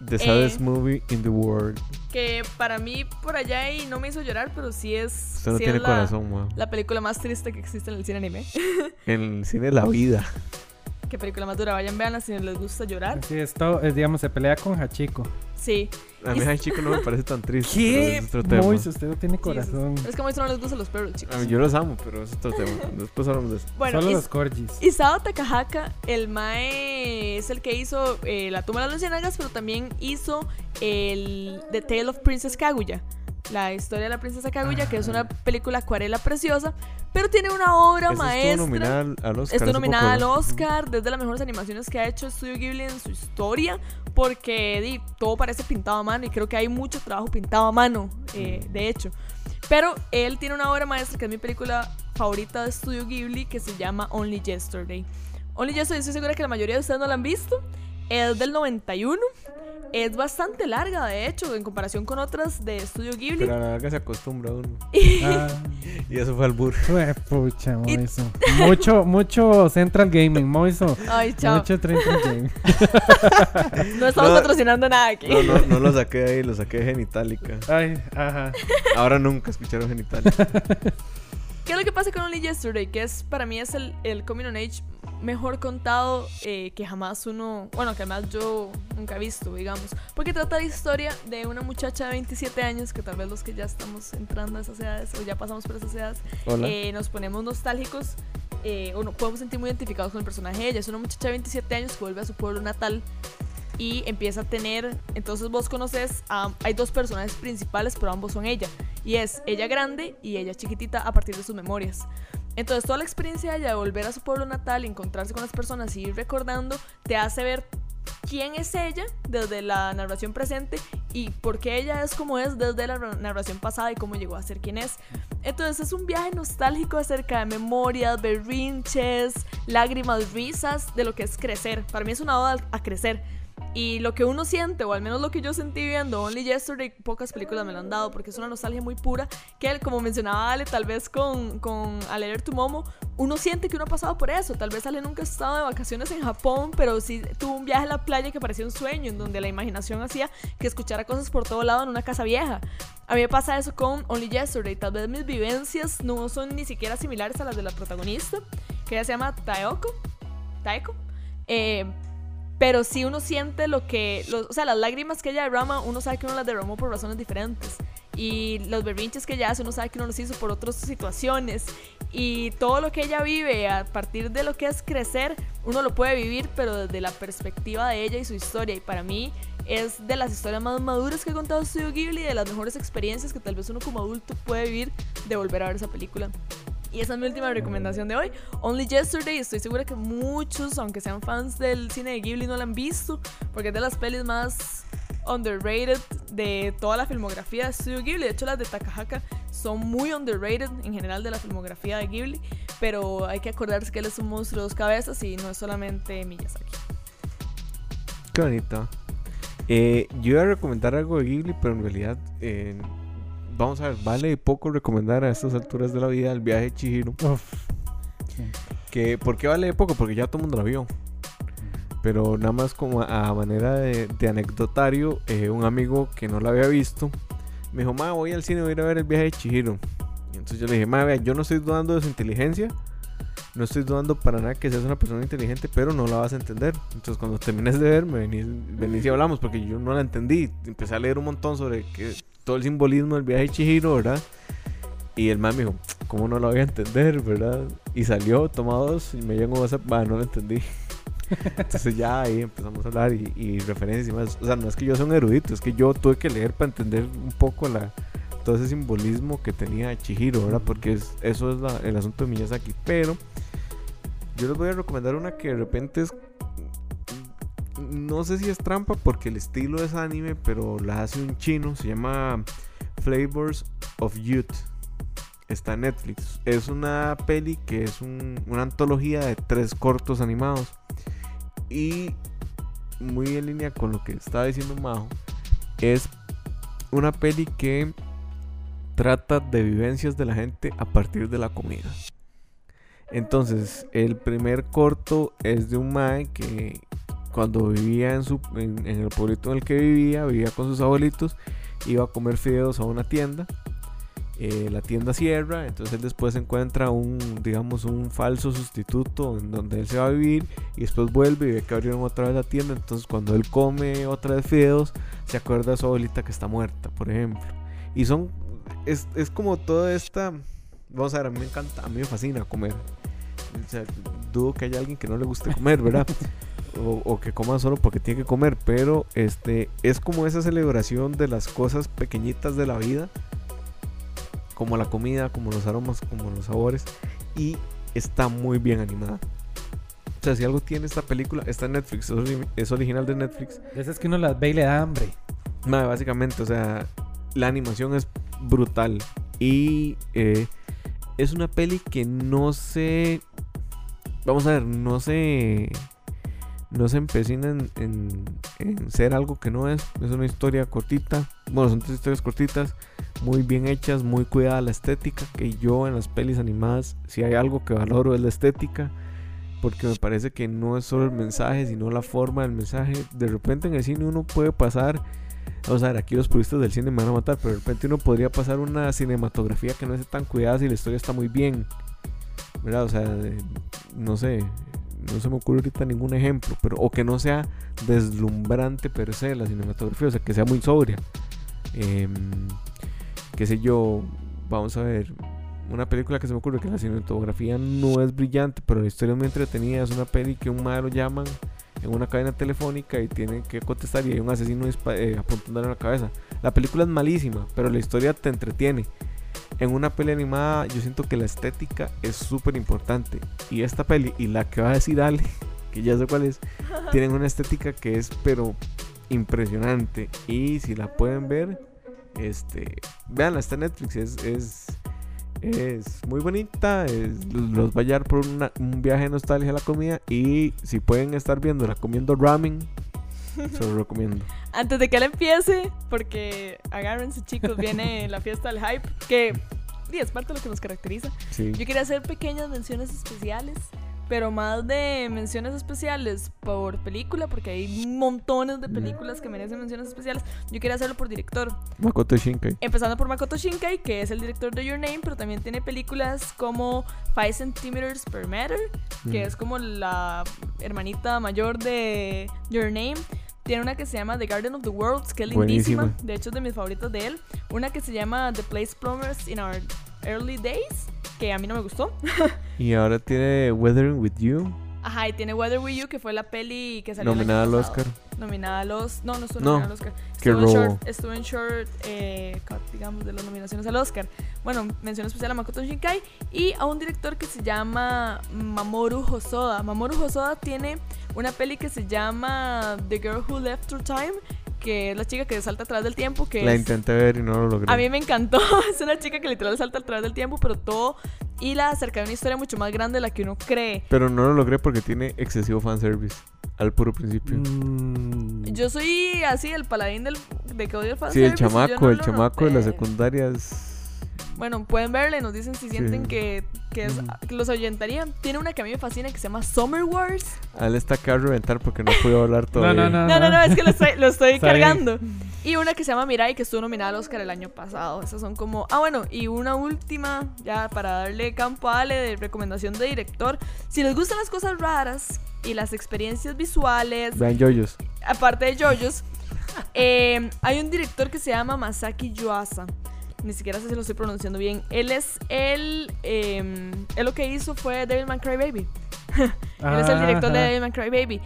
The saddest Eh, movie in the world. Que para mí por allá y no me hizo llorar, pero sí es, Usted no sí tiene es la, corazón, la película más triste que existe en el cine anime. En el cine de la vida. (laughs) Qué película más dura. Vayan, veanla si les gusta llorar. Así es, todo, es, digamos, se pelea con Hachiko. Sí. A mí, chico, no me parece tan triste. pero ¿Qué? Es otro tema. Mois, usted no tiene Sí, corazón. Es como eso no les gustan los perros, chicos. A mí, yo los amo, pero es otro tema. Después hablamos de eso. Bueno, Solo Is- los corgis. Isao Takahaka, el Mae es el que hizo eh, La tumba de las luciérnagas, pero también hizo el The Tale of Princess Kaguya. La historia de la princesa Kaguya, que es una película acuarela preciosa, pero tiene una obra maestra. estuvo nominada al- Oscar. Estuvo nominada al. Oscar, desde las mejores animaciones que ha hecho Studio Ghibli en su historia, porque di, todo parece pintado a mano y creo que hay mucho trabajo pintado a mano, eh, de hecho. Pero él tiene una obra maestra que es mi película favorita de Studio Ghibli que se llama Only Yesterday. Only Yesterday, estoy segura que la mayoría de ustedes no la han visto. Es del 91. Es bastante larga, de hecho, en comparación con otras de Studio Ghibli. Pero a la larga se acostumbra uno. (laughs) Ah, Y eso fue al burro. fue pucha, Moiso. Mucho, mucho Central Gaming, Moiso. Ay, chao. Mucho Central Gaming. (laughs) No estamos No. patrocinando nada aquí. No, no, no lo saqué de ahí, lo saqué de Genitalica. Ay, ajá. Ahora nunca escucharon Genitalica. (laughs) ¿Qué es lo que pasa con Only Yesterday? Que es, para mí es el, el Coming on Age mejor contado eh, que jamás uno, bueno, que además yo nunca he visto, digamos. Porque trata la historia de una muchacha de 27 años, que tal vez los que ya estamos entrando a esas edades o ya pasamos por esas edades, eh, nos ponemos nostálgicos. eh, o no, podemos sentir muy identificados con el personaje de ella. Es una muchacha de 27 años que vuelve a su pueblo natal y empieza a tener, entonces vos conoces, a, hay dos personajes principales, pero ambos son ella. Y es ella grande y ella chiquitita a partir de sus memorias. Entonces toda la experiencia de ella de volver a su pueblo natal, encontrarse con las personas y ir recordando, te hace ver quién es ella desde la narración presente y por qué ella es como es desde la narración pasada y cómo llegó a ser quien es. Entonces es un viaje nostálgico acerca de memorias, berrinches, lágrimas, risas de lo que es crecer. Para mí es una oda a crecer. Y lo que uno siente, o al menos lo que yo sentí viendo Only Yesterday, pocas películas me lo han dado, porque es una nostalgia muy pura, que como mencionaba Ale, tal vez con, con A Letter to Momo, uno siente que uno ha pasado por eso. Tal vez Ale nunca ha estado de vacaciones en Japón, pero sí tuvo un viaje a la playa que parecía un sueño, en donde la imaginación hacía que escuchara cosas por todo lado en una casa vieja. A mí me pasa eso con Only Yesterday. Tal vez mis vivencias no son ni siquiera similares a las de la protagonista, que ella se llama Taeko. Taeko. Eh, pero si uno siente lo que, o sea, las lágrimas que ella derrama, uno sabe que uno las derramó por razones diferentes. Y los berrinches que ella hace, uno sabe que uno los hizo por otras situaciones. Y todo lo que ella vive a partir de lo que es crecer, uno lo puede vivir, pero desde la perspectiva de ella y su historia. Y para mí es de las historias más maduras que ha contado Studio Ghibli, de las mejores experiencias que tal vez uno como adulto puede vivir de volver a ver esa película. Y esa es mi última recomendación de hoy. Only Yesterday, estoy segura que muchos, aunque sean fans del cine de Ghibli, no la han visto, porque es de las pelis más underrated de toda la filmografía de Studio Ghibli. De hecho, las de Takahaka son muy underrated en general de la filmografía de Ghibli, pero hay que acordarse que él es un monstruo de dos cabezas y no es solamente Miyazaki. Qué bonito. Eh, yo iba a recomendar algo de Ghibli, pero en realidad eh, vamos a ver, vale poco recomendar a estas alturas de la vida el viaje de Chihiro. Que, ¿Por qué vale poco? Porque ya todo el mundo lo vio. Pero nada más como a, manera de, anecdotario, eh, un amigo que no lo había visto me dijo, ma, voy al cine, voy a ir a ver el viaje de Chihiro. Y entonces yo le dije, ma, vea, yo no estoy dudando de su inteligencia. No estoy dudando para nada que seas una persona inteligente, pero no la vas a entender. Entonces cuando termines de ver, me venís, venís y hablamos, porque yo no la entendí. Empecé a leer un montón sobre que todo el simbolismo del viaje de Chihiro, ¿verdad? Y el man me dijo, ¿cómo no lo voy a entender, verdad? Y salió, tomó dos y me llegó WhatsApp, va, no lo entendí. (laughs) Entonces ya ahí empezamos a hablar y, referencias y más. O sea, no es que yo sea un erudito, es que yo tuve que leer para entender un poco la, todo ese simbolismo que tenía Chihiro, ¿verdad? Porque eso es el asunto de Miyazaki. Pero yo les voy a recomendar una que de repente es no sé si es trampa porque el estilo es anime, pero la hace un chino, se llama Flavors of Youth. Está en Netflix. Es una peli que es una antología de tres cortos animados. Y muy en línea con lo que estaba diciendo Majo, es una peli que trata de vivencias de la gente a partir de la comida. Entonces, el primer corto es de un mae que cuando vivía en, su, en, el pueblito en el que vivía, vivía con sus abuelitos, iba a comer fideos a una tienda. Eh, la tienda cierra, entonces él después encuentra un, digamos, un falso sustituto en donde él se va a vivir y después vuelve y ve que abrieron otra vez la tienda. Entonces, cuando él come otra vez fideos, se acuerda de su abuelita que está muerta, por ejemplo. Y son, es, es como toda esta, vamos a ver, a mí me encanta, a mí me fascina comer. O sea, dudo que haya alguien que no le guste comer, ¿verdad? (laughs) o, que coma solo porque tiene que comer, pero este es como esa celebración de las cosas pequeñitas de la vida, como la comida, como los aromas, como los sabores, y está muy bien animada. O sea, si algo tiene esta película, está en Netflix, es original de Netflix. Es que uno las ve y le da hambre. básicamente, o sea, la animación es brutal. Y eh, es una peli que no se. Vamos a ver, no se no se empecinan en, ser algo que no es. Es una historia cortita. Bueno, son tres historias cortitas, muy bien hechas, muy cuidada la estética. Que yo en las pelis animadas, si hay algo que valoro es la estética. Porque me parece que no es solo el mensaje, sino la forma del mensaje. De repente en el cine uno puede pasar. Vamos a ver, aquí los puristas del cine me van a matar, pero de repente uno podría pasar una cinematografía que no esté tan cuidada si la historia está muy bien. ¿Verdad? O sea, no sé, no se me ocurre ahorita ningún ejemplo, pero o que no sea deslumbrante per se la cinematografía, o sea, que sea muy sobria. Eh, qué sé yo, vamos a ver, una película que se me ocurre que la cinematografía no es brillante, pero la historia es muy entretenida. Es una peli que un madre lo llaman en una cadena telefónica y tiene que contestar y hay un asesino eh, apuntándole en la cabeza. La película es malísima, pero la historia te entretiene. En una peli animada yo siento que la estética es súper importante. Y esta peli y la que va a decir Ale, (laughs) que ya sé cuál es, (laughs) tienen una estética que es pero impresionante. Y si la pueden ver, este, veanla, está en Netflix, es, es, es muy bonita, es- los va a llevar por una- un viaje de nostalgia a la comida y si pueden estar viéndola comiendo ramen, se los recomiendo. (laughs) Antes de que él empiece, porque agárrense chicos, viene (laughs) la fiesta del hype, que es parte de lo que nos caracteriza. Sí. Yo quería hacer pequeñas menciones especiales, pero más de menciones especiales por película, porque hay montones de películas que merecen menciones especiales. Yo quería hacerlo por director. Makoto Shinkai. Empezando por Makoto Shinkai, que es el director de Your Name, pero también tiene películas como 5 Centimeters Per Meter, que Mm. es como la hermanita mayor de Your Name. Tiene una que se llama The Garden of the Worlds, que es lindísima. De hecho, es de mis favoritas de él. Una que se llama The Place Plumbers in Our Early Days, que a mí no me gustó. (laughs) Y ahora tiene Weathering with You, Ajá, y tiene Weather With You, que fue la peli que salió nominada al. Oscar. Nominada a los... No, no estuvo No, nominada al Oscar. Estuvo en short, estuvo en short eh, digamos, de las nominaciones al Oscar. Bueno, mención especial a Makoto Shinkai y a un director que se llama Mamoru Hosoda. Mamoru Hosoda tiene una peli que se llama The Girl Who Left Through Time, que es la chica que salta atrás del tiempo, que La es- intenté ver y no lo logré. a mí me encantó. (laughs) es una chica que literal salta atrás del tiempo, pero todo y la acerca de una historia mucho más grande de la que uno cree. Pero no lo logré porque tiene excesivo fanservice al puro principio. Mm, Yo soy así, el paladín del, de que odio el Sí, el fanservice, y yo chamaco, no el chamaco de la noté. secundaria es... Bueno, pueden verla y nos dicen si sienten Sí. que, que es- Ujú. que los ahuyentaría. Tiene una que a mí me fascina que se llama Summer Wars. A él está acá a reventar porque no pudo hablar todavía. no, No, no, no, es que lo estoy, lo estoy (laughs) cargando. Y una que se llama Mirai, que estuvo nominada al Oscar el año pasado. Esas son como. Ah, bueno, y una última, ya para darle campo a Ale de recomendación de director. Si les gustan las cosas raras y las experiencias visuales, Vean Yoyos. aparte de JoJo's, (laughs) eh, hay un director que se llama Masaki Yuasa. Ni siquiera sé si lo estoy pronunciando bien. Él es el. eh, él lo que hizo fue Devilman Crybaby. (laughs) Él es el director de Ajá. Devilman Crybaby.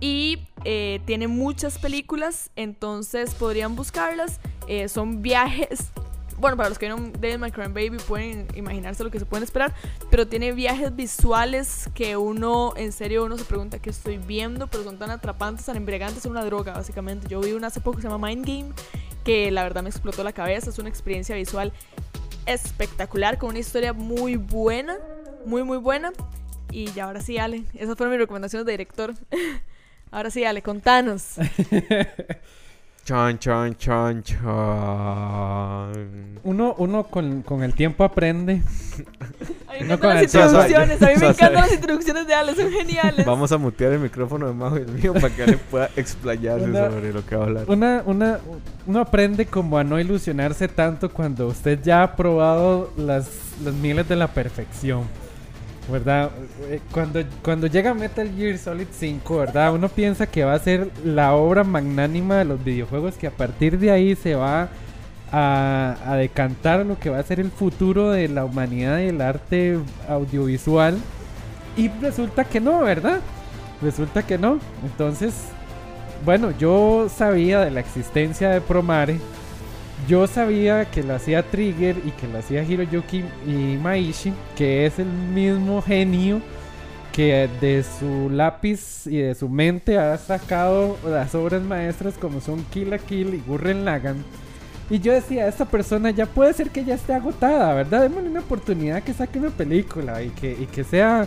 Y eh, tiene muchas películas, entonces podrían buscarlas. Eh, son viajes. Bueno, para los que vieron Devilman Crybaby pueden imaginarse lo que se pueden esperar. Pero tiene viajes visuales que uno, en serio, uno se pregunta qué estoy viendo. Pero son tan atrapantes, tan embriagantes. Son una droga, básicamente. Yo vi una hace poco que se llama Mind Game. Que la verdad me explotó la cabeza. Es una experiencia visual espectacular. Con una historia muy buena. Muy, muy buena. Y ya, ahora sí, Ale. Esas fueron mis recomendaciones de director. (laughs) Ahora sí, Ale, contanos. (laughs) Chan, chan, chan, chan. Uno, uno con, con el tiempo aprende. (laughs) A mí me No, encantan con las el- introducciones. A mí me (laughs) encantan las introducciones de Ale, son geniales. Vamos a mutear el micrófono de Majo y el mío para que Ale pueda explayarse Una- sobre lo que va a hablar. Una, una, uno aprende como a no ilusionarse tanto cuando usted ya ha probado las, las miles de la perfección. ¿Verdad? Eh, Cuando, cuando llega Metal Gear Solid 5, ¿verdad? Uno piensa que va a ser la obra magnánima de los videojuegos que a partir de ahí se va a, a decantar lo que va a ser el futuro de la humanidad y el arte audiovisual. Y resulta que no, ¿verdad? Resulta que no. Entonces, bueno, yo sabía de la existencia de Promare. Yo sabía que lo hacía Trigger y que lo hacía Hiroyuki y Maishi, que es el mismo genio que de su lápiz y de su mente ha sacado las obras maestras como son Kill la Kill y Gurren Lagann. Y yo decía, esta persona ya puede ser que ya esté agotada, ¿verdad? Démosle una oportunidad que saque una película y que, y que sea...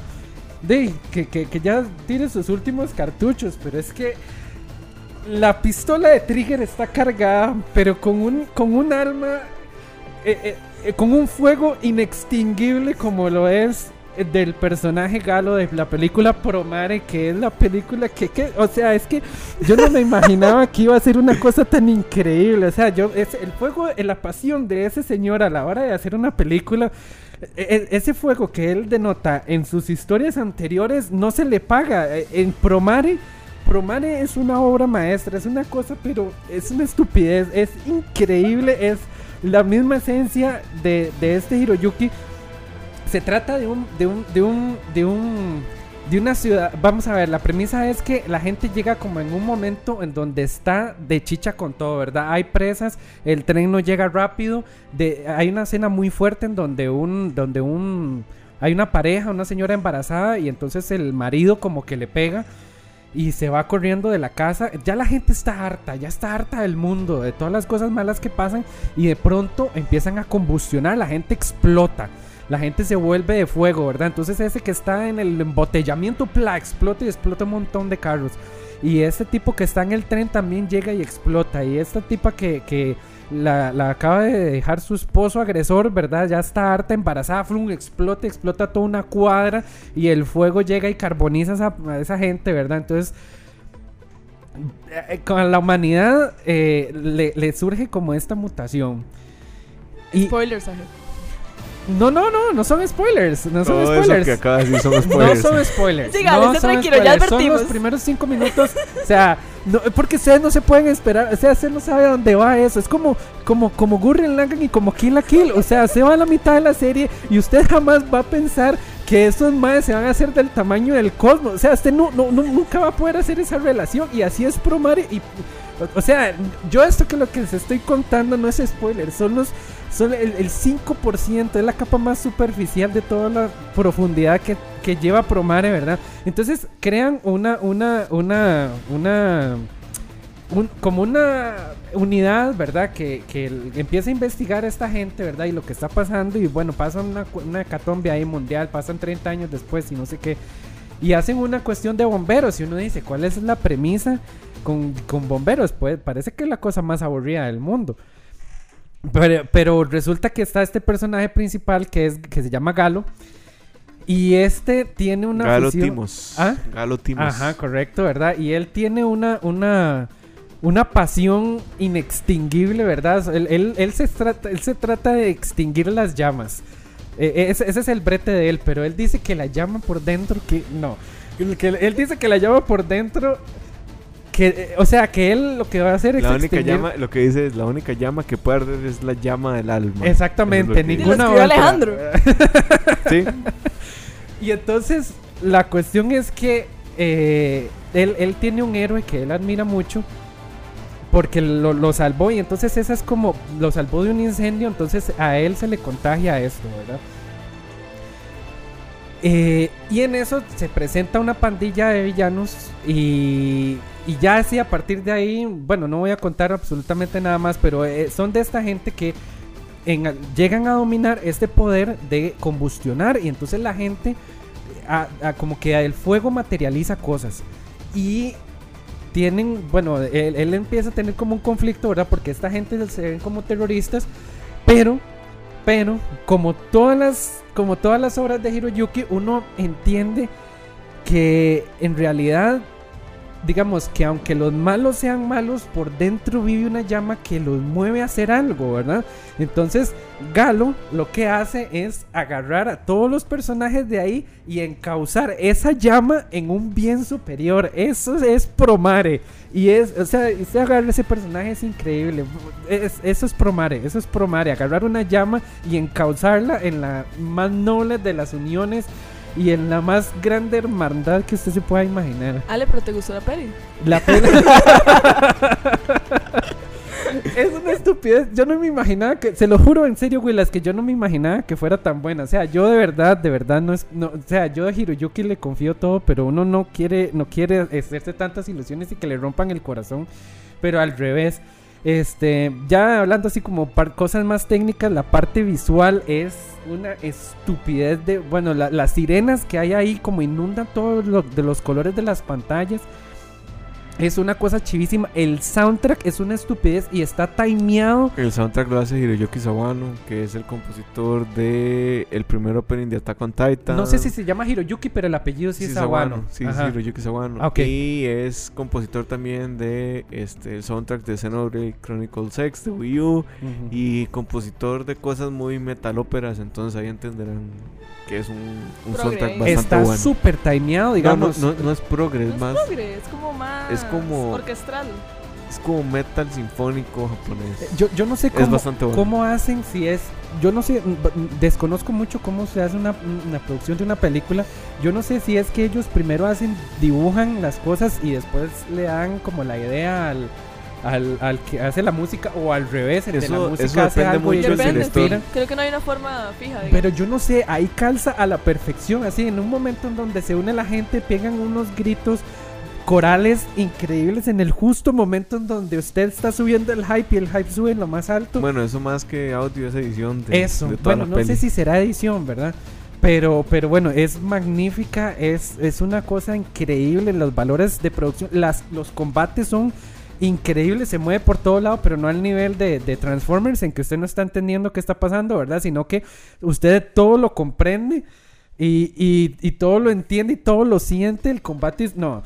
De, que, que, que ya tire sus últimos cartuchos, pero es que la pistola de Trigger está cargada, pero con un, con un arma, eh, eh, eh, con un fuego inextinguible como lo es del personaje galo de la película Promare, que es la película que, que- o sea, es que yo no me imaginaba que iba a ser una cosa tan increíble, o sea, yo, es el fuego, la pasión de ese señor a la hora de hacer una película, e- e- ese fuego que él denota en sus historias anteriores no se le paga, en Promare... Promare es una obra maestra, es una cosa, pero es una estupidez, es increíble, es la misma esencia de, de este Hiroyuki. se trata de un, de un, de un, de un, de una ciudad. Vamos a ver, la premisa es que la gente llega como en un momento en donde está de chicha con todo, ¿verdad? Hay presas, el tren no llega rápido, de, hay una escena muy fuerte en donde un, donde un, hay una pareja, una señora embarazada y entonces el marido como que le pega y se va corriendo de la casa. Ya la gente está harta, ya está harta del mundo, de todas las cosas malas que pasan y de pronto empiezan a combustionar, la gente explota. La gente se vuelve de fuego, ¿verdad? Entonces ese que está en el embotellamiento, pla, explota y explota un montón de carros. Y ese tipo que está en el tren también llega y explota. Y esta tipa que, que la, la acaba de dejar su esposo agresor, ¿verdad? Ya está harta, embarazada, flum, explota, explota toda una cuadra y el fuego llega y carboniza a esa, a esa gente, ¿verdad? Entonces, eh, con la humanidad eh, le, surge como esta mutación. Spoilers. No, no, no, no son spoilers, no son Todo eso spoilers. que acaba de decir son spoilers. (laughs) No son spoilers. Sígale, no son tranquilo, ya spoilers. Son advertimos. los primeros cinco minutos. o sea, no, porque ustedes no se pueden esperar. O sea, usted no sabe a dónde va eso. Es como, como, como Gurren Lagann y como Kill la Kill. O sea, se va a la mitad de la serie y usted jamás va a pensar que esos madres se van a hacer del tamaño del cosmos. O sea, usted no, no, no- nunca va a poder hacer esa relación. Y así es Promare. Y, o, o sea, yo esto que lo que les estoy contando no es spoiler. Son los son el, el 5%, es la capa más superficial de toda la profundidad que, que lleva Promare, ¿verdad? Entonces crean una, una, una, una, un- como una unidad, ¿verdad? Que, que empieza a investigar a esta gente, ¿verdad? Y lo que está pasando, y bueno, pasa una, una hecatombe ahí mundial, pasan 30 años después y no sé qué. Y hacen una cuestión de bomberos, y uno dice, ¿cuál es la premisa con, con bomberos? Pues parece que es la cosa más aburrida del mundo. Pero, pero resulta que está este personaje principal que es que se llama Galo. Y este tiene una Galo afición- Timos. ¿Ah? Galo Timos. Ajá, correcto, ¿verdad? Y él tiene una, una, una pasión inextinguible, ¿verdad? Él, él- él se trata, él se trata de extinguir las llamas. Eh, ese, ese es el brete de él, pero él dice que la llama por dentro, que no. Que, él dice que la llama por dentro, que, eh, o sea, que él lo que va a hacer es La única extinguir- llama, lo que dice es la única llama que puede arder es la llama del alma. Exactamente, es ninguna otra. Alejandro. (laughs) Sí. (laughs) Y entonces la cuestión es que eh, él, él tiene un héroe que él admira mucho porque lo, lo salvó y entonces esa es como lo salvó de un incendio, entonces a él se le contagia esto, ¿verdad? Eh, y en eso se presenta una pandilla de villanos y, y ya así a partir de ahí, bueno, no voy a contar absolutamente nada más, pero eh, son de esta gente que en- llegan a dominar este poder de combustionar y entonces la gente a- a como que el fuego materializa cosas y tienen, bueno, él, él empieza a tener como un conflicto, ¿verdad? Porque esta gente se ven como terroristas, pero, pero, como todas las, como todas las obras de Hiroyuki, uno entiende que en realidad, digamos que aunque los malos sean malos, por dentro vive una llama que los mueve a hacer algo, ¿verdad? Entonces, Galo lo que hace es agarrar a todos los personajes de ahí y encauzar esa llama en un bien superior. Eso es Promare. Y es, o sea, usted agarra ese personaje es increíble. Es- eso es Promare, eso es Promare. Agarrar una llama y encauzarla en la más noble de las uniones y en la más grande hermandad que usted se pueda imaginar. Ale, pero ¿te gustó la peli? La peli- (laughs) es una estupidez. Yo no me imaginaba que, se lo juro en serio, Willas, que yo no me imaginaba que fuera tan buena. O sea, yo de verdad, de verdad no es, no, o sea, yo a Hiroyuki le confío todo, pero uno no quiere, no quiere hacerse tantas ilusiones y que le rompan el corazón. Pero al revés. Este, ya hablando así como par- cosas más técnicas, la parte visual es una estupidez de, bueno, la- las sirenas que hay ahí como inundan todos de los colores de las pantallas. Es una cosa chivísima. El soundtrack es una estupidez y está timeado. El soundtrack lo hace Hiroyuki Sawano, que es el compositor de el primer opening de Attack on Titan. No sé si se llama Hiroyuki, pero el apellido sí, es Sawano. Sí, sí, Ajá. Hiroyuki Sawano. Ah, ok. Y es compositor también de este el soundtrack de Xenoblade Chronicles X de Wii U y compositor de cosas muy metalóperas, entonces ahí entenderán que es un, soundtrack bastante Está bueno. súper timeado, No, no, digamos. no, no es progress, No es más es como más es como- orquestral. es como metal sinfónico japonés. Yo, yo no sé Es cómo, bastante bueno. cómo hacen si es... Yo no sé, desconozco mucho cómo se hace una, una producción de una película. Yo no sé si es que ellos primero hacen, dibujan las cosas y después le dan como la idea al, al, al que hace la música o al revés, el de la Eso- música eso hace algo y mucho ellos se le Depende, director. inspiran. Creo que no hay una forma fija. digamos. Pero yo no sé, ahí calza a la perfección, así en un momento en donde se une la gente, pegan unos gritos corales increíbles en el justo momento en donde usted está subiendo el hype y el hype sube en lo más alto. Bueno, eso más que audio es edición de, Eso, de bueno, no peli. sé si será edición, ¿verdad? Pero, pero bueno, es magnífica, es, es una cosa increíble, los valores de producción, las, los combates son increíbles, se mueve por todo lado, pero no al nivel de, de Transformers en que usted no está entendiendo qué está pasando, ¿verdad? Sino que usted todo lo comprende. Y, y, y todo lo entiende y todo lo siente. El combate es. No.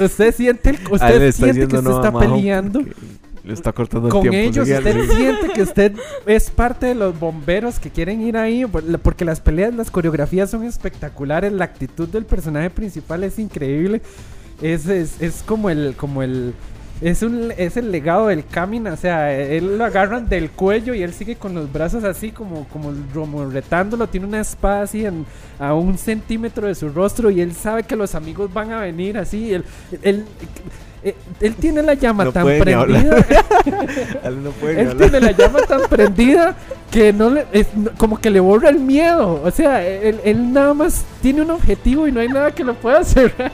Usted siente, el, A él usted siente que usted no está peleando Le está cortando el con tiempo. ellos. Usted siente que usted es parte de los bomberos que quieren ir ahí. por- Porque las peleas, las coreografías son espectaculares. La actitud del personaje principal es increíble. Es, es, es como el. Como el es, un, es el legado del Kamin, o sea, él lo agarran del cuello y él sigue con los brazos así como, como, como retándolo, tiene una espada así en- a un centímetro de su rostro y él sabe que los amigos van a venir así, él, él, él, él tiene la llama No tan prendida, (laughs) no él tiene la llama tan prendida que no le, es como que le borra el miedo, o sea, él, él nada más tiene un objetivo y no hay nada que lo pueda cerrar.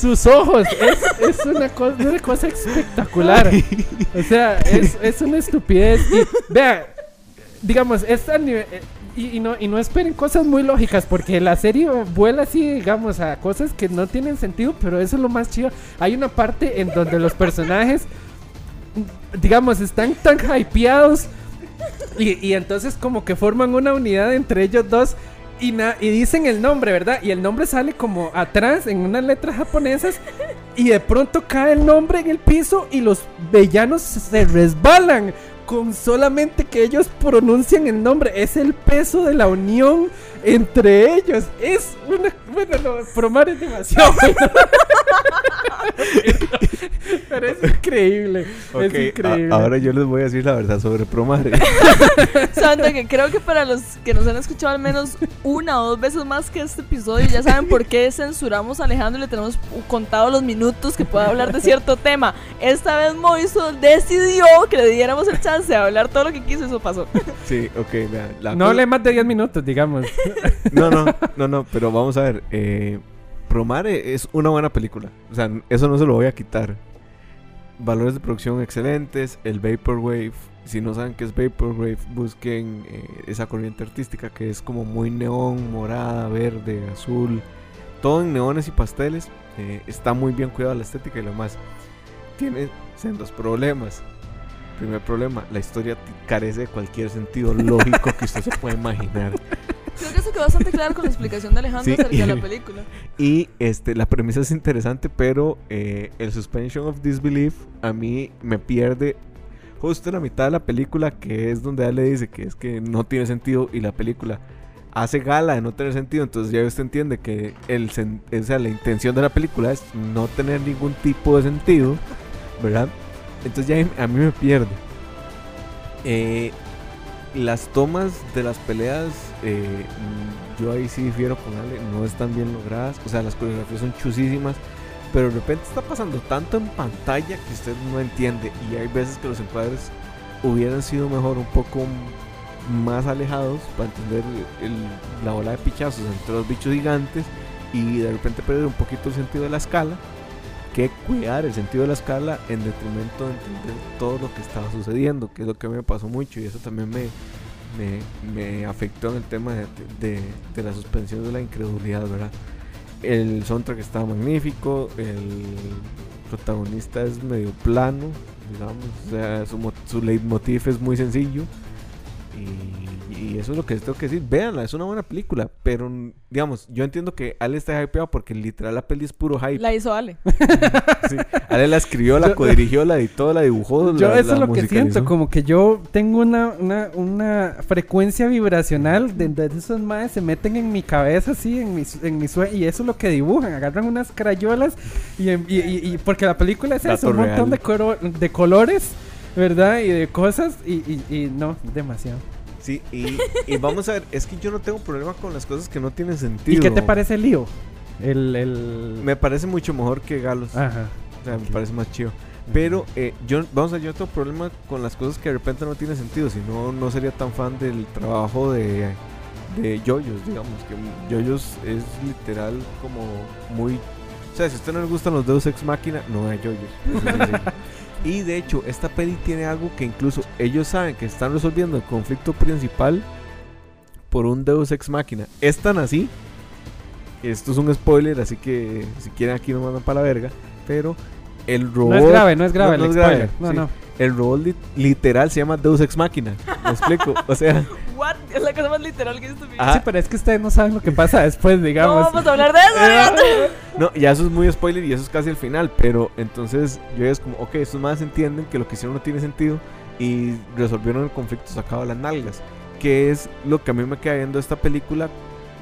Sus ojos, es, es una, cosa, una cosa espectacular. O sea, es, es una estupidez. Y vea, digamos, es a nivel- eh, y, y no, y no esperen cosas muy lógicas, porque la serie vuela así, digamos, a cosas que no tienen sentido, pero eso es lo más chido. Hay una parte en donde los personajes, digamos, están tan hypeados y, y entonces como que forman una unidad entre ellos dos y, na- y dicen el nombre, ¿verdad? Y el nombre sale como atrás en unas letras japonesas y de pronto cae el nombre en el piso y los villanos se resbalan con solamente que ellos pronuncian el nombre. Es el peso de la unión entre ellos. Es una... Bueno, no, Promar es demasiado. (laughs) bueno. (laughs) Pero es increíble. Ok, es a- increíble. ahora yo les voy a decir la verdad sobre Promare. (laughs) Santa, que creo que para los que nos han escuchado al menos una o dos veces más que este episodio, ya saben por qué censuramos a Alejandro y le tenemos contado los minutos que puede hablar de cierto tema. Esta vez Moiso decidió que le diéramos el chance de hablar todo lo que quiso y eso pasó. sí, ok, vean. la No cosa- le más de 10 minutos, digamos. No, no, no, no, pero vamos a ver. Eh, es una buena película. O sea, eso no se lo voy a quitar. Valores de producción excelentes. El Vaporwave. Si no saben qué es Vaporwave, busquen eh, esa corriente artística que es como muy neón, morada, verde, azul. Todo en neones y pasteles. Eh, está muy bien cuidada la estética y lo más. Tiene sendos problemas. Primer problema, la historia carece de cualquier sentido lógico que usted se pueda imaginar. (laughs) Creo que eso quedó bastante claro con la explicación de Alejandro Sí, acerca de la (laughs) película. Y este, la premisa es interesante, pero eh, el suspension of disbelief a mí me pierde justo en la mitad de la película, que es donde él le dice que es que no tiene sentido y la película hace gala de no tener sentido. Entonces ya usted entiende que el, o sea, la intención de la película es no tener ningún tipo de sentido, ¿verdad? Entonces ya a mí me pierde. Eh, las tomas de las peleas, eh, yo ahí sí difiero con Ale, no están bien logradas. O sea, las coreografías son chusísimas, pero de repente está pasando tanto en pantalla que usted no entiende. Y hay veces que los encuadres hubieran sido mejor un poco más alejados para entender el- la ola de pichazos entre los bichos gigantes y de repente perder un poquito el sentido de la escala que cuidar el sentido de la escala en detrimento de entender todo lo que estaba sucediendo, que es lo que me pasó mucho y eso también me, me, me afectó en el tema de, de- la suspensión de la incredulidad, ¿verdad? El soundtrack estaba magnífico, el protagonista es medio plano, digamos, o sea, su, su leitmotiv es muy sencillo Y, y eso es lo que les tengo que decir. Véanla, es una buena película. Pero, digamos, yo entiendo que Ale está hypeado porque literal la peli es puro hype. La hizo Ale. (laughs) Sí. Ale la escribió, la codirigió, la editó, la dibujó. Yo la- eso la es lo que siento, como que yo tengo una, una, una frecuencia vibracional de, de esos madres se meten en mi cabeza así, en mi, en mi sueño, y eso es lo que dibujan, agarran unas crayolas y, en- y, y- y- porque la película es eso, un montón de, coro- de colores, ¿verdad? Y de cosas, y, y, y no, demasiado. Sí, y, y vamos a ver, es que yo no tengo problema con las cosas que no tienen sentido. ¿Y qué te parece el lío? El, el... Me parece mucho mejor que Galos. Ajá. O sea, me parece más chido. Pero eh, yo, vamos a ver, yo no tengo problema con las cosas que de repente no tienen sentido. Si no, no sería tan fan del trabajo de, de Yoyos, digamos. Que Yoyos es literal como muy. O sea, si a usted no le gustan los Deus Ex Máquina, no vea Yoyos. (laughs) Y de hecho, esta peli tiene algo que incluso ellos saben que están resolviendo el conflicto principal por un Deus Ex Máquina. Es tan así. Esto es un spoiler, así que si quieren aquí nos mandan para la verga. Pero el robot. No es grave, no es grave no el es grave, spoiler. No, sí. no. El robot li- literal se llama Deus Ex Máquina. ¿Me explico? O sea, (laughs) What? Es la cosa más literal que he visto. Ah, Sí, pero es que ustedes no saben lo que pasa después, No digamos. vamos a hablar de eso. ¿verdad? no, ya eso es muy spoiler y eso es casi el final. Pero entonces yo es como, ok, estos más entienden que lo que hicieron no tiene sentido y resolvieron el conflicto sacado de las nalgas. Que es lo que a mí me queda viendo esta película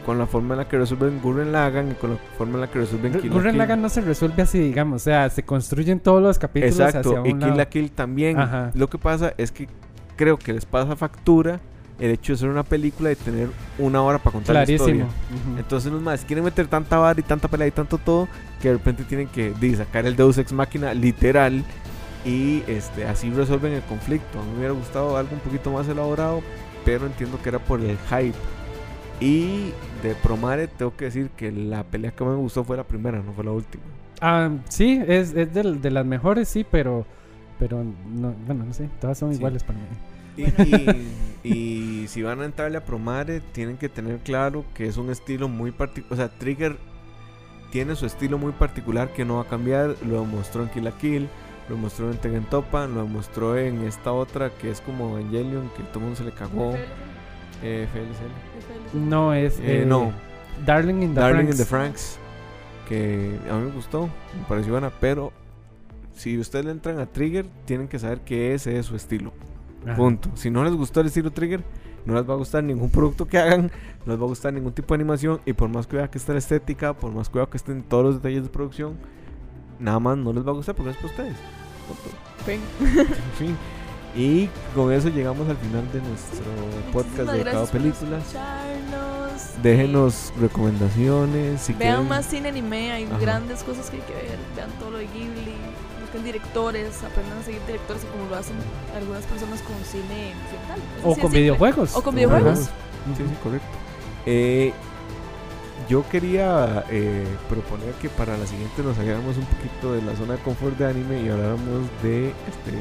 con la forma en la que resuelven Gurren Lagann y con la forma en la que resuelven Kill la Gurren Kill. Lagann no se resuelve así, digamos. O sea, se construyen todos los capítulos Exacto, hacia y un Kill lado. la Kill también. Ajá. Lo que pasa es que creo que les pasa factura el hecho de ser una película y tener una hora para contar la Clarísimo. historia. Ujú. Entonces los más quieren meter tanta vara y tanta pelea y tanto todo que de repente tienen que sacar el Deus Ex Máquina literal y este así resuelven el conflicto. A mí me hubiera gustado algo un poquito más elaborado, pero entiendo que era por el hype. Y de Promare tengo que decir que la pelea que más me gustó fue la primera, no fue la última. Ah, sí, es, es de, las mejores, sí, pero. Pero, no, bueno, no sé, todas son Sí. iguales para mí. Y, y- (laughs) y si van a entrarle a Promare, tienen que tener claro que es un estilo muy particular. O sea, Trigger tiene su estilo muy particular que no va a cambiar. Lo demostró en Kill la Kill, lo demostró en Tengen Toppa, lo demostró en esta otra que es como Evangelion, que todo el mundo se le cagó. Eh, FLCL. No, es. Eh, eh, no. Darling in the Darling Franxx. in the Franks, que a mí me gustó, me pareció buena, pero si ustedes le entran a Trigger, tienen que saber que ese es su estilo. Ajá. Punto. Si no les gustó el estilo Trigger, no les va a gustar ningún producto que hagan, no les va a gustar ningún tipo de animación y por más cuidado que esté la estética, por más cuidado que estén todos los detalles de producción, nada más no les va a gustar porque es para ustedes. Punto. Fin. En fin. (laughs) Y con eso llegamos al final de nuestro podcast Muchísimas dedicado a películas. Déjenos recomendaciones si Vean quieren. más cine anime, hay Ajá. grandes cosas que hay que ver. Vean todo lo de Ghibli, busquen directores, aprendan a seguir directores como lo hacen algunas personas con cine occidental. O sí con simple. videojuegos. O con Con videojuegos. Sí, sí, correcto. Eh, yo quería eh, proponer que para la siguiente nos saliéramos un poquito de la zona de confort de anime y habláramos de este,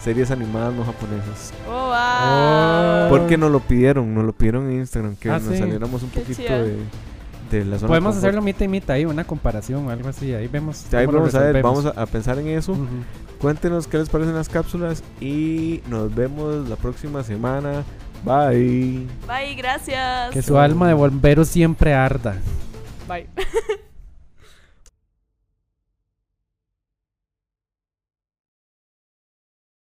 series animadas no japonesas. Oh, wow. Porque nos lo pidieron, nos lo pidieron en Instagram, que Ah, nos sí. saliéramos un Qué poquito chido. de, de la zona Podemos hacerlo mitad y mitad ahí, una comparación o algo así. Ahí vemos. Ahí vamos a ver, resolvemos. vamos a, a pensar en eso. Cuéntenos qué les parecen las cápsulas y nos vemos la próxima semana. Bye. Bye, gracias. Que su alma de bombero siempre arda. Bye. (laughs)